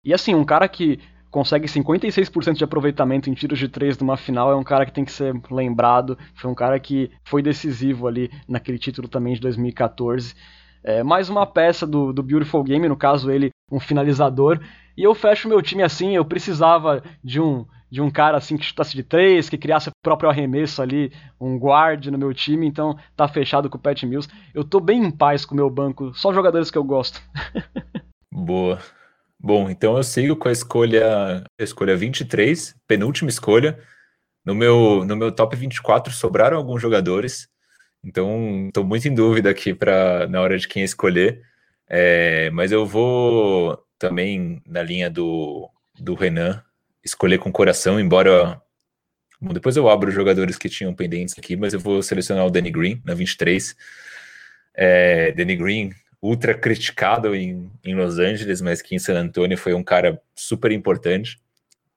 E assim, um cara que consegue 56% de aproveitamento em tiros de três numa final, é um cara que tem que ser lembrado. Foi um cara que foi decisivo ali naquele título também de 2014. É, mais uma peça do, do Beautiful Game, no caso ele um finalizador. E eu fecho meu time assim, eu precisava de um de um cara assim que chutasse de três, que criasse o próprio arremesso ali, um guard no meu time, então tá fechado com o Pat Mills. Eu tô bem em paz com o meu banco, só jogadores que eu gosto. Boa. Bom, então eu sigo com a escolha, escolha 23, penúltima escolha. No meu, no meu top 24 sobraram alguns jogadores, então estou muito em dúvida aqui para na hora de quem escolher. É, mas eu vou também na linha do, do Renan escolher com coração, embora. Bom, depois eu abro os jogadores que tinham pendentes aqui, mas eu vou selecionar o Danny Green na 23. É, Danny Green ultra criticado em, em Los Angeles, mas que em San Antonio foi um cara super importante.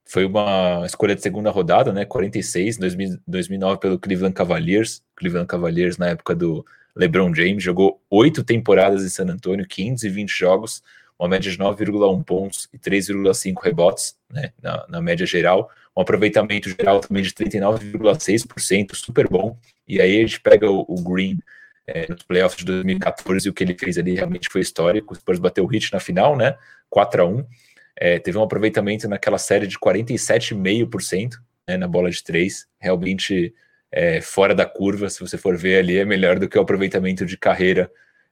Foi uma escolha de segunda rodada, né? 46, 2000, 2009 pelo Cleveland Cavaliers. Cleveland Cavaliers na época do LeBron James jogou oito temporadas em San Antonio, 15 e 20 jogos, uma média de 9,1 pontos e 3,5 rebotes, né? Na, na média geral, um aproveitamento geral também de 39,6%, super bom. E aí a gente pega o, o Green é, nos playoffs de 2014, o que ele fez ali realmente foi histórico. Spurs bateu o Heat na final, né? 4 a 1 é, Teve um aproveitamento naquela série de 47,5% né, na bola de três. Realmente é, fora da curva, se você for ver ali, é melhor do que o aproveitamento de carreira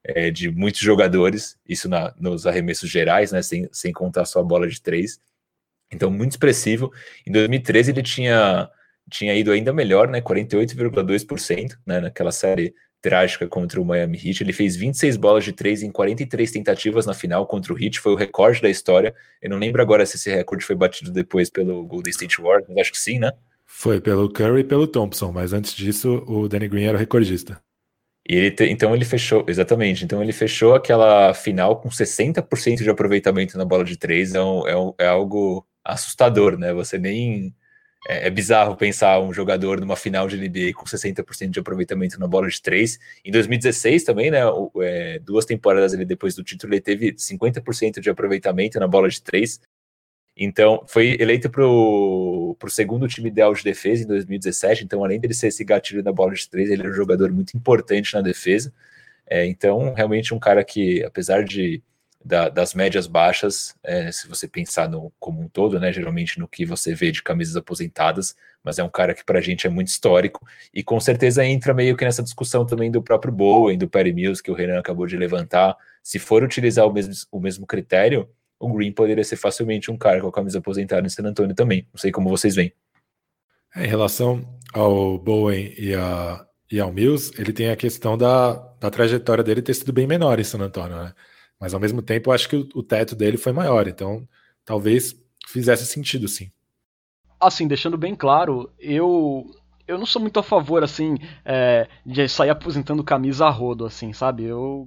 é, de muitos jogadores, isso na, nos arremessos gerais, né? Sem, sem contar só a bola de três. Então, muito expressivo. Em 2013, ele tinha, tinha ido ainda melhor, né? 48,2%, né? Naquela série trágica contra o Miami Heat. Ele fez 26 bolas de três em 43 tentativas na final contra o Heat, foi o recorde da história. Eu não lembro agora se esse recorde foi batido depois pelo Golden State Warriors, acho que sim, né? Foi pelo Curry e pelo Thompson, mas antes disso o Danny Green era o recordista. E ele te, então ele fechou, exatamente, então ele fechou aquela final com 60% de aproveitamento na bola de três, é, um, é, um, é algo assustador, né? Você nem é, é, bizarro pensar um jogador numa final de NBA com 60% de aproveitamento na bola de três. Em 2016 também, né? O, é, duas temporadas depois do título, ele teve 50% de aproveitamento na bola de três. Então, foi eleito para o segundo time ideal de defesa em 2017. Então, além dele ser esse gatilho na bola de três, ele é um jogador muito importante na defesa. É, então, realmente um cara que, apesar de da, das médias baixas, é, se você pensar no como um todo, né? Geralmente no que você vê de camisas aposentadas, mas é um cara que para a gente é muito histórico e com certeza entra meio que nessa discussão também do próprio Bowen, do Perry Mills, que o Renan acabou de levantar. Se for utilizar o mesmo, o mesmo critério, o Green poderia ser facilmente um cara com a camisa aposentada em San Antonio também. Não sei como vocês veem. É, em relação ao Bowen e, a, e ao Mills, ele tem a questão da, da trajetória dele ter sido bem menor em San Antonio, né? Mas ao mesmo tempo, eu acho que o, o teto dele foi maior, então talvez fizesse sentido, sim. Assim, deixando bem claro, eu eu não sou muito a favor, assim, é, de sair aposentando camisa a rodo, assim, sabe? Eu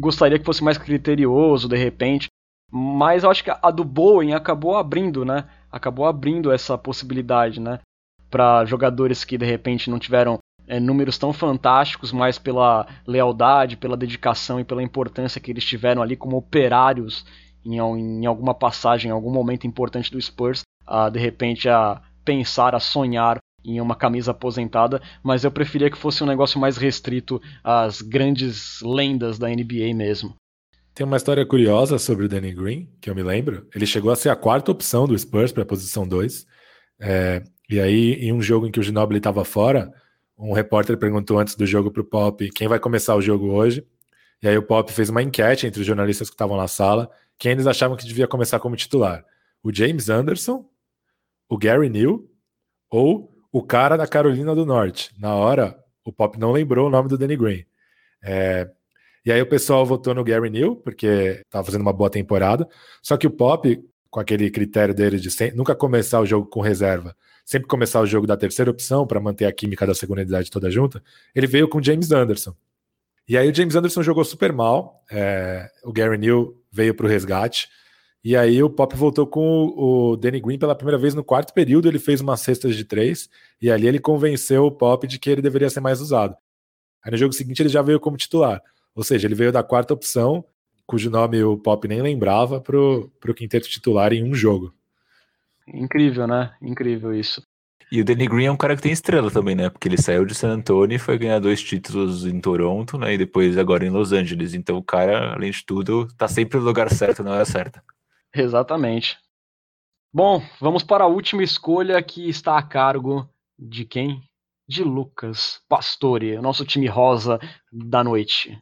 gostaria que fosse mais criterioso, de repente. Mas eu acho que a do Bowen acabou abrindo, né? Acabou abrindo essa possibilidade, né? Para jogadores que de repente não tiveram é, números tão fantásticos, mas pela lealdade, pela dedicação e pela importância que eles tiveram ali como operários em, em alguma passagem, em algum momento importante do Spurs, a, de repente a pensar, a sonhar em uma camisa aposentada, mas eu preferia que fosse um negócio mais restrito às grandes lendas da NBA mesmo. Tem uma história curiosa sobre o Danny Green, que eu me lembro. Ele chegou a ser a quarta opção do Spurs para a posição 2. É, e aí, em um jogo em que o Ginobili estava fora, um repórter perguntou antes do jogo para o Pop quem vai começar o jogo hoje. E aí o Pop fez uma enquete entre os jornalistas que estavam na sala, quem eles achavam que devia começar como titular. O James Anderson, o Gary New ou o cara da Carolina do Norte. Na hora, o Pop não lembrou o nome do Danny Green. É... E aí o pessoal votou no Gary New, porque estava fazendo uma boa temporada. Só que o Pop, com aquele critério dele de nunca começar o jogo com reserva, sempre começar o jogo da terceira opção para manter a química da segunda unidade toda junta, ele veio com James Anderson. E aí o James Anderson jogou super mal, é, o Gary Neal veio para o resgate, e aí o Pop voltou com o, o Danny Green pela primeira vez no quarto período, ele fez umas cestas de três, e ali ele convenceu o Pop de que ele deveria ser mais usado. Aí no jogo seguinte ele já veio como titular, ou seja, ele veio da quarta opção, cujo nome o Pop nem lembrava, para o quinteto titular em um jogo. Incrível, né? Incrível isso. E o Danny Green é um cara que tem estrela também, né? Porque ele saiu de San Antonio e foi ganhar dois títulos em Toronto, né? E depois agora em Los Angeles. Então o cara, além de tudo, tá sempre no lugar certo na hora certa. Exatamente. Bom, vamos para a última escolha que está a cargo de quem? De Lucas Pastore, nosso time rosa da noite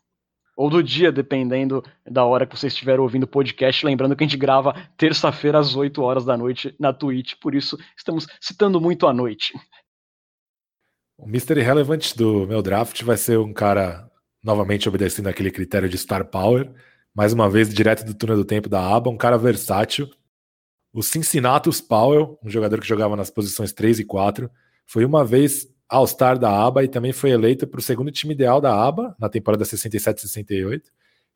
ou do dia, dependendo da hora que você estiver ouvindo o podcast. Lembrando que a gente grava terça-feira às 8 horas da noite na Twitch, por isso estamos citando muito à noite. O Mystery Relevant do meu draft vai ser um cara novamente obedecendo aquele critério de star power, mais uma vez direto do túnel do tempo da aba, um cara versátil. O Cincinnatus Powell, um jogador que jogava nas posições 3 e 4, foi uma vez All-Star da ABA e também foi eleito para o segundo time ideal da ABA na temporada 67-68.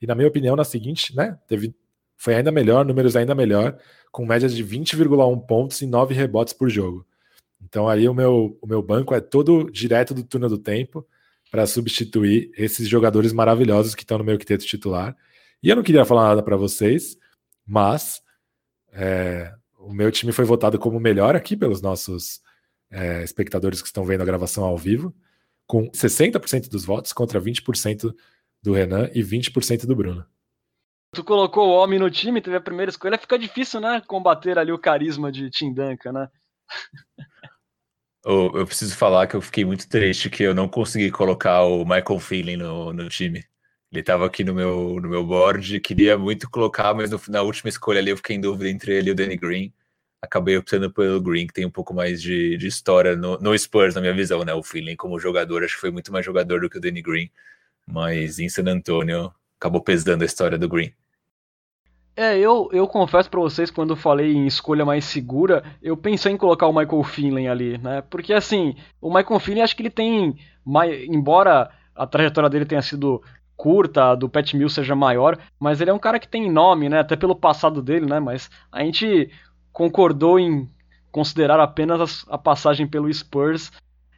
E na minha opinião, na seguinte, né, teve, foi ainda melhor, números ainda melhor, com médias de 20,1 pontos e 9 rebotes por jogo. Então aí o meu, o meu banco é todo direto do túnel do tempo para substituir esses jogadores maravilhosos que estão no meu quinteto titular. E eu não queria falar nada para vocês, mas é, o meu time foi votado como melhor aqui pelos nossos é, espectadores que estão vendo a gravação ao vivo, com 60% dos votos contra 20% do Renan e 20% do Bruno. Tu colocou o homem no time, teve a primeira escolha, fica difícil, né? Combater ali o carisma de Tim Duncan, né? oh, eu preciso falar que eu fiquei muito triste que eu não consegui colocar o Michael Feeling no, no time. Ele estava aqui no meu, no meu board, queria muito colocar, mas no, na última escolha ali eu fiquei em dúvida entre ele e o Danny Green acabei optando pelo Green, que tem um pouco mais de, de história no, no, Spurs, na minha visão, né? O feeling como jogador, acho que foi muito mais jogador do que o Danny Green, mas em San Antonio acabou pesando a história do Green. É, eu, eu confesso para vocês, quando eu falei em escolha mais segura, eu pensei em colocar o Michael Finley ali, né? Porque assim, o Michael Finley acho que ele tem, embora a trajetória dele tenha sido curta, a do Pat Mills seja maior, mas ele é um cara que tem nome, né? Até pelo passado dele, né? Mas a gente concordou em considerar apenas a passagem pelo Spurs.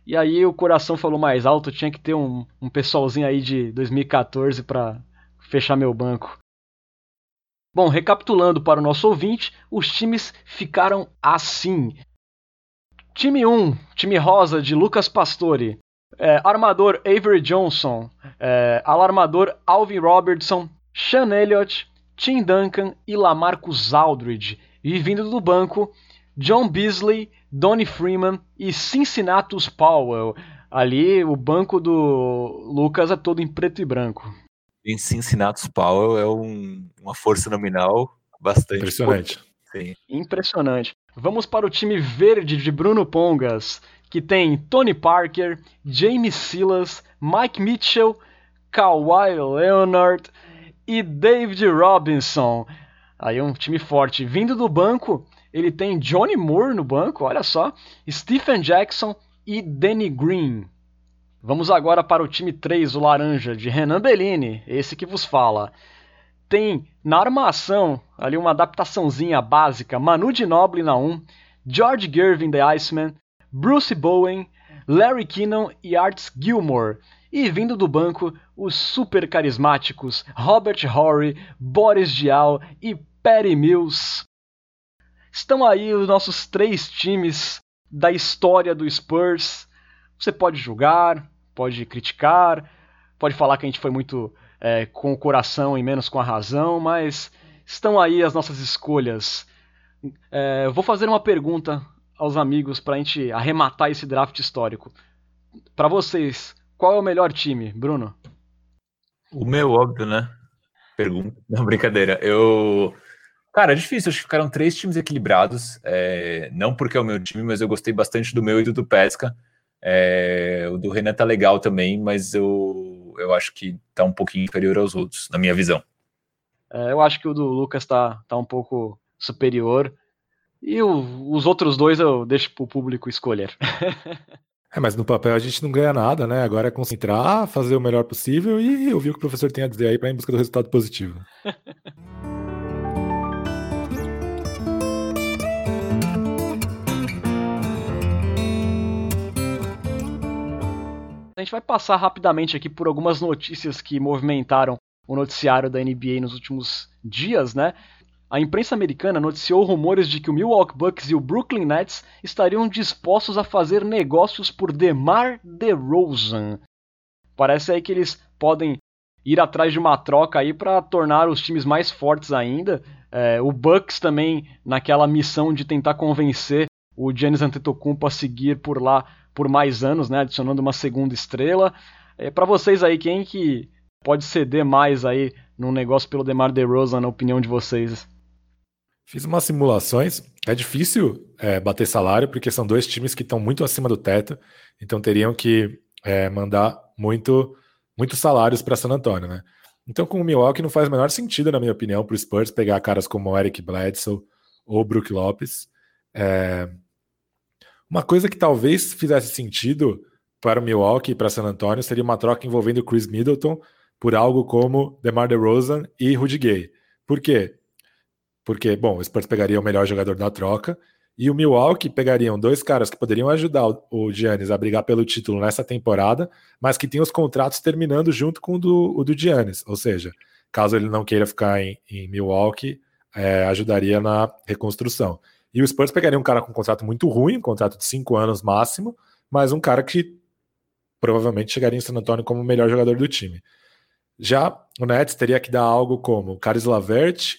E aí o coração falou mais alto, tinha que ter um, um pessoalzinho aí de 2014 para fechar meu banco. Bom, recapitulando para o nosso ouvinte, os times ficaram assim. Time 1, time rosa de Lucas Pastore. É, armador Avery Johnson. É, alarmador Alvin Robertson. Sean Elliott. Tim Duncan e Lamarcus Aldridge. E vindo do banco, John Beasley, Donnie Freeman e Cincinnati Powell. Ali o banco do Lucas é todo em preto e branco. Em Cincinnati Powell é um, uma força nominal bastante impressionante. Sim. Impressionante. Vamos para o time verde de Bruno Pongas, que tem Tony Parker, James Silas, Mike Mitchell, Kawhi Leonard e David Robinson. Aí um time forte. Vindo do banco, ele tem Johnny Moore no banco, olha só, Stephen Jackson e Danny Green. Vamos agora para o time 3, o laranja, de Renan Bellini, esse que vos fala. Tem na armação ali uma adaptaçãozinha básica, Manu Ginobili na 1, George Gervin The Iceman, Bruce Bowen, Larry Kinnon e Arts Gilmore. E vindo do banco, os super carismáticos Robert Horry, Boris Diaw e Perry Mills. Estão aí os nossos três times da história do Spurs. Você pode julgar, pode criticar, pode falar que a gente foi muito é, com o coração e menos com a razão, mas estão aí as nossas escolhas. É, vou fazer uma pergunta aos amigos para a gente arrematar esse draft histórico. Para vocês, qual é o melhor time, Bruno? O meu, óbvio, né? Pergunta. Não, brincadeira. Eu. Cara, é difícil. Acho que ficaram três times equilibrados. É... Não porque é o meu time, mas eu gostei bastante do meu e do do Pesca. É... O do Renan tá legal também, mas eu, eu acho que tá um pouquinho inferior aos outros, na minha visão. É, eu acho que o do Lucas tá, tá um pouco superior. E o, os outros dois eu deixo pro público escolher. É, mas no papel a gente não ganha nada, né? Agora é concentrar, fazer o melhor possível e ouvir o que o professor tem a dizer aí para ir em busca do resultado positivo. A gente vai passar rapidamente aqui por algumas notícias que movimentaram o noticiário da NBA nos últimos dias, né? A imprensa americana noticiou rumores de que o Milwaukee Bucks e o Brooklyn Nets estariam dispostos a fazer negócios por DeMar DeRozan. Parece aí que eles podem ir atrás de uma troca aí para tornar os times mais fortes ainda. É, o Bucks também naquela missão de tentar convencer o Giannis Antetokounmpo a seguir por lá por mais anos, né, adicionando uma segunda estrela. É, para vocês aí, quem que pode ceder mais aí num negócio pelo DeMar DeRozan, na opinião de vocês? Fiz umas simulações. É difícil é, bater salário, porque são dois times que estão muito acima do teto, então teriam que é, mandar muito, muitos salários para San Antonio, né? Então, com o Milwaukee não faz o menor sentido, na minha opinião, para o Spurs pegar caras como Eric Bledsoe ou Brook Lopes. É... Uma coisa que talvez fizesse sentido para o Milwaukee e para San Antonio seria uma troca envolvendo Chris Middleton por algo como DeMar DeRozan e Rudy Gay. Por quê? Porque, bom, o Spurs pegaria o melhor jogador da troca e o Milwaukee pegariam dois caras que poderiam ajudar o Giannis a brigar pelo título nessa temporada, mas que tem os contratos terminando junto com o do, o do Giannis. Ou seja, caso ele não queira ficar em, em Milwaukee, é, ajudaria na reconstrução. E o Spurs pegaria um cara com um contrato muito ruim, um contrato de cinco anos máximo, mas um cara que provavelmente chegaria em San Antonio como o melhor jogador do time. Já o Nets teria que dar algo como Caris Lavert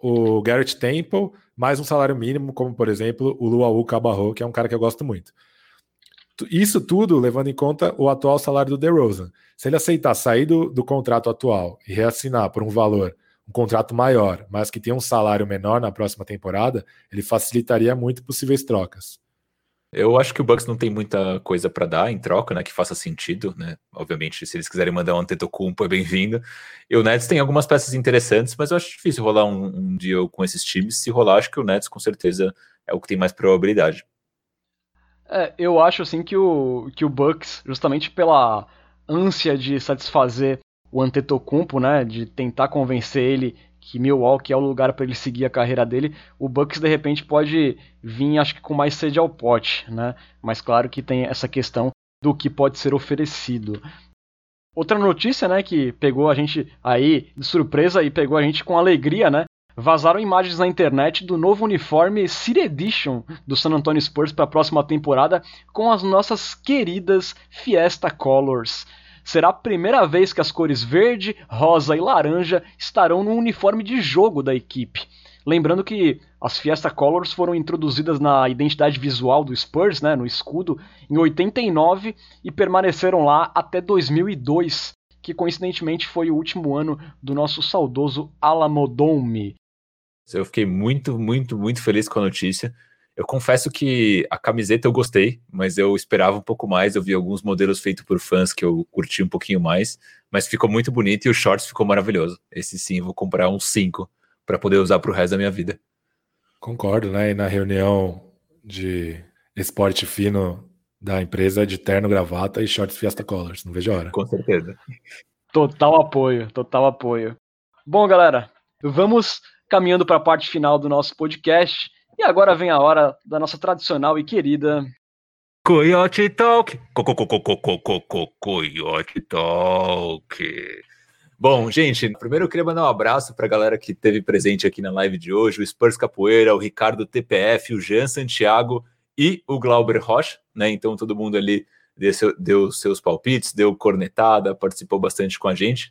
o Garrett Temple, mais um salário mínimo, como por exemplo o Luau Cabarro, que é um cara que eu gosto muito. Isso tudo levando em conta o atual salário do DeRozan. Se ele aceitar sair do, do contrato atual e reassinar por um valor, um contrato maior, mas que tenha um salário menor na próxima temporada, ele facilitaria muito possíveis trocas. Eu acho que o Bucks não tem muita coisa para dar em troca, né, que faça sentido, né? Obviamente, se eles quiserem mandar um Antetokounmpo é bem-vindo. E o Nets tem algumas peças interessantes, mas eu acho difícil rolar um, um deal com esses times. Se rolar, acho que o Nets com certeza é o que tem mais probabilidade. É, eu acho assim que o que o Bucks, justamente pela ânsia de satisfazer o Antetokounmpo, né, de tentar convencer ele que Milwaukee é o lugar para ele seguir a carreira dele, o Bucks de repente pode vir, acho que com mais sede ao pote, né? Mas claro que tem essa questão do que pode ser oferecido. Outra notícia, né, que pegou a gente aí de surpresa e pegou a gente com alegria, né? Vazaram imagens na internet do novo uniforme City Edition do San Antonio Spurs para a próxima temporada com as nossas queridas Fiesta Colors. Será a primeira vez que as cores verde, rosa e laranja estarão no uniforme de jogo da equipe. Lembrando que as Fiesta Colors foram introduzidas na identidade visual do Spurs, né, no escudo, em 89 e permaneceram lá até 2002, que coincidentemente foi o último ano do nosso saudoso Alamodome. Eu fiquei muito, muito, muito feliz com a notícia. Eu confesso que a camiseta eu gostei, mas eu esperava um pouco mais. Eu vi alguns modelos feitos por fãs que eu curti um pouquinho mais, mas ficou muito bonito e o shorts ficou maravilhoso. Esse sim, vou comprar uns 5 para poder usar para o resto da minha vida. Concordo, né? E na reunião de esporte fino da empresa de terno, gravata e shorts Fiesta Colors. Não vejo a hora. Com certeza. Total apoio, total apoio. Bom, galera, vamos caminhando para a parte final do nosso podcast. E agora vem a hora da nossa tradicional e querida Coyote Talk. Coyote Talk. Bom, gente, primeiro eu queria mandar um abraço para a galera que esteve presente aqui na live de hoje, o Spurs Capoeira, o Ricardo TPF, o Jean Santiago e o Glauber Rocha, né? Então todo mundo ali deu, seu, deu seus palpites, deu cornetada, participou bastante com a gente.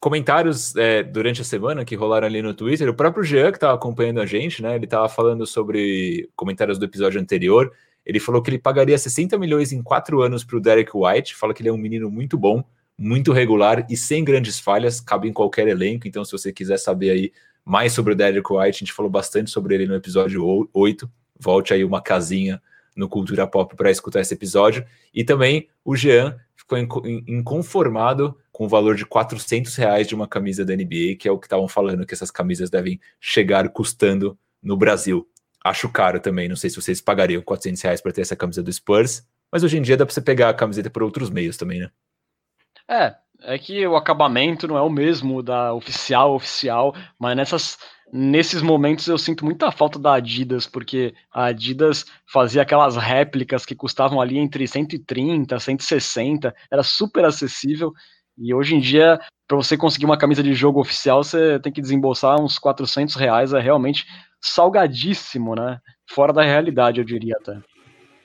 Comentários é, durante a semana que rolaram ali no Twitter, o próprio Jean que estava acompanhando a gente, né? Ele estava falando sobre comentários do episódio anterior. Ele falou que ele pagaria 60 milhões em quatro anos para o Derek White, fala que ele é um menino muito bom muito regular e sem grandes falhas, cabe em qualquer elenco. Então, se você quiser saber aí mais sobre o Derek White, a gente falou bastante sobre ele no episódio 8. Volte aí uma casinha no Cultura Pop para escutar esse episódio. E também o Jean ficou inconformado com o valor de 400 reais de uma camisa da NBA, que é o que estavam falando que essas camisas devem chegar custando no Brasil. Acho caro também, não sei se vocês pagariam 400 reais para ter essa camisa do Spurs, mas hoje em dia dá para você pegar a camiseta por outros meios também, né? É, é que o acabamento não é o mesmo da oficial oficial, mas nessas nesses momentos eu sinto muita falta da Adidas, porque a Adidas fazia aquelas réplicas que custavam ali entre 130, 160, era super acessível, e hoje em dia, para você conseguir uma camisa de jogo oficial, você tem que desembolsar uns 400 reais, é realmente salgadíssimo, né? Fora da realidade, eu diria até.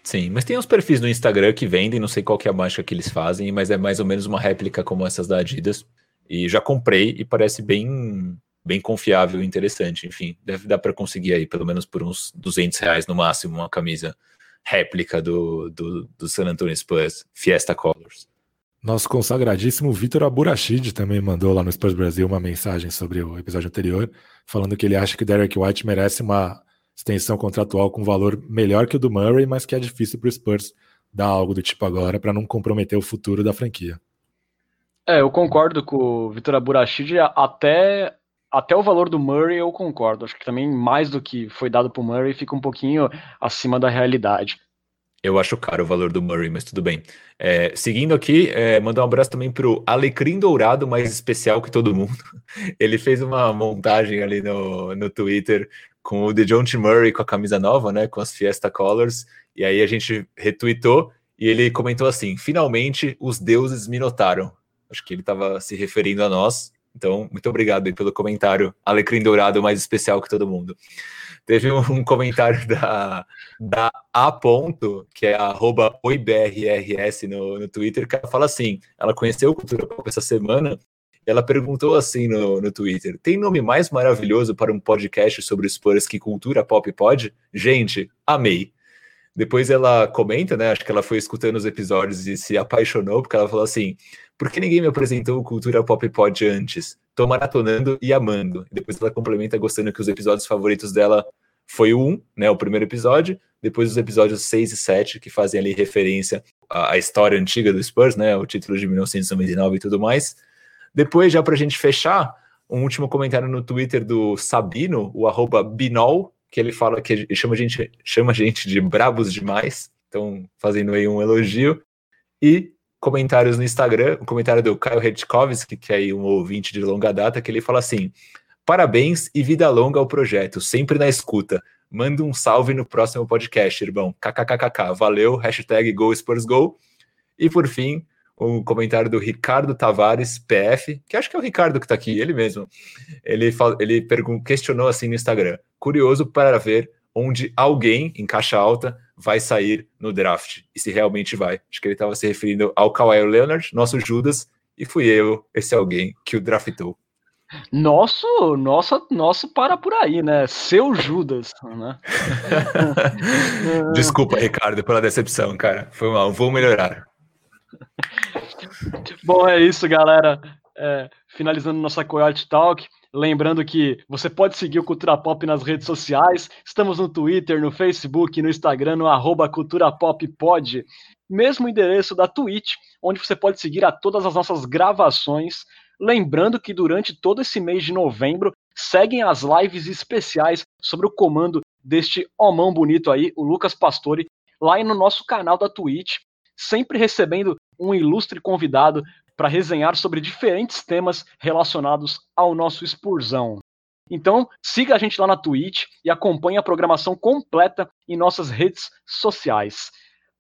Sim, mas tem uns perfis no Instagram que vendem, não sei qual que é a mágica que eles fazem, mas é mais ou menos uma réplica como essas da Adidas. E já comprei e parece bem bem confiável e interessante. Enfim, deve dar para conseguir aí pelo menos por uns 200 reais no máximo uma camisa réplica do, do, do San Antonio Spurs Fiesta Colors. Nosso consagradíssimo Vitor Aburachid também mandou lá no Spurs Brasil uma mensagem sobre o episódio anterior, falando que ele acha que Derek White merece uma extensão contratual com valor melhor que o do Murray, mas que é difícil para o Spurs dar algo do tipo agora para não comprometer o futuro da franquia. É, eu concordo com o Vitor Aburachid, até, até o valor do Murray eu concordo. Acho que também mais do que foi dado para o Murray fica um pouquinho acima da realidade. Eu acho caro o valor do Murray, mas tudo bem. É, seguindo aqui, é, mandar um abraço também para o Alecrim Dourado, mais especial que todo mundo. Ele fez uma montagem ali no, no Twitter com o DeJounte Murray com a camisa nova, né, com as Fiesta Colors, e aí a gente retweetou e ele comentou assim: finalmente os deuses me notaram. Acho que ele estava se referindo a nós. Então, muito obrigado pelo comentário, Alecrim Dourado, mais especial que todo mundo. Teve um, comentário da, da A. Ponto, que é arroba oibrrs no, no Twitter, que ela fala assim: ela conheceu Cultura Pop essa semana ela perguntou assim no, no Twitter: tem nome mais maravilhoso para um podcast sobre Spurs que cultura pop pode? Gente, amei. Depois ela comenta, né? Acho que ela foi escutando os episódios e se apaixonou, porque ela falou assim: por que ninguém me apresentou o Cultura Pop Pod antes? Tô maratonando e amando. Depois ela complementa gostando que os episódios favoritos dela foi o 1, né? O primeiro episódio, depois os episódios 6 e 7, que fazem ali referência à, à história antiga do Spurs, né? O título de 1999 e tudo mais. Depois, já para a gente fechar, um último comentário no Twitter do Sabino, o arroba Binol, que ele fala que ele chama a gente, chama a gente de brabos demais. Então, fazendo aí um elogio. E comentários no Instagram, um comentário do Caio Redkovski, que é aí um ouvinte de longa data, que ele fala assim: Parabéns e vida longa ao projeto, sempre na escuta. Manda um salve no próximo podcast, irmão. KKKKK. Valeu, hashtag GoSpursGo. E por fim, um comentário do Ricardo Tavares, PF, que acho que é o Ricardo que está aqui, ele mesmo. Ele, ele questionou assim no Instagram: curioso para ver onde alguém, em caixa alta, vai sair no draft. E se realmente vai. Acho que ele estava se referindo ao Kawhi Leonard, nosso Judas, e fui eu, esse alguém, que o draftou. Nosso, nosso, nosso para por aí, né? Seu Judas, né? Desculpa, Ricardo, pela decepção, cara. Foi mal, vou melhorar. Bom, é isso, galera. É, finalizando nossa Coyote Talk. Lembrando que você pode seguir o Cultura Pop nas redes sociais. Estamos no Twitter, no Facebook, no Instagram, no arroba Cultura Pop Pod. Mesmo endereço da Twitch, onde você pode seguir a todas as nossas gravações. Lembrando que durante todo esse mês de novembro seguem as lives especiais sobre o comando deste homão bonito aí, o Lucas Pastore, lá no nosso canal da Twitch, sempre recebendo um ilustre convidado para resenhar sobre diferentes temas relacionados ao nosso Spurzão. Então, siga a gente lá na Twitch e acompanhe a programação completa em nossas redes sociais.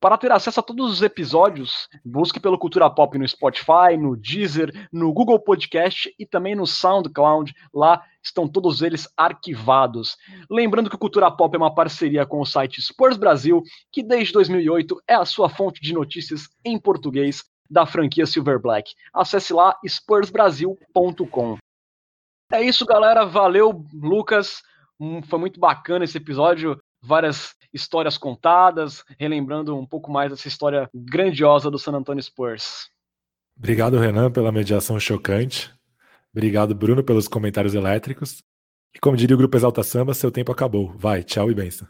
Para ter acesso a todos os episódios, busque pelo Cultura Pop no Spotify, no Deezer, no Google Podcast e também no SoundCloud. Lá estão todos eles arquivados. Lembrando que o Cultura Pop é uma parceria com o site Spurs Brasil, que desde 2008 é a sua fonte de notícias em português da franquia Silver Black. Acesse lá spursbrasil.com. É isso, galera. Valeu, Lucas. Hum, foi muito bacana esse episódio. Várias histórias contadas, relembrando um pouco mais dessa história grandiosa do San Antonio Spurs. Obrigado, Renan, pela mediação chocante. Obrigado, Bruno, pelos comentários elétricos. E como diria o grupo Exalta Samba, seu tempo acabou. Vai, tchau e benção.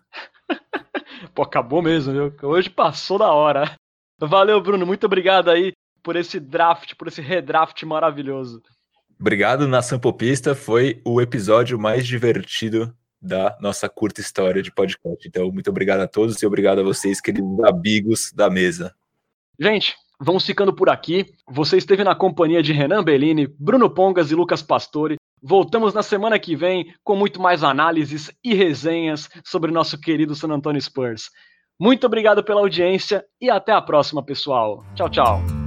Pô, acabou mesmo, viu? Hoje passou da hora. Valeu, Bruno. Muito obrigado aí por esse draft, por esse redraft maravilhoso. Obrigado, Nação Popista. Foi o episódio mais divertido da nossa curta história de podcast. Então, muito obrigado a todos e obrigado a vocês, queridos amigos da mesa. Gente, vamos ficando por aqui. Você esteve na companhia de Renan Bellini, Bruno Pongas e Lucas Pastore. Voltamos na semana que vem com muito mais análises e resenhas sobre nosso querido San Antonio Spurs. Muito obrigado pela audiência e até a próxima, pessoal. Tchau, tchau.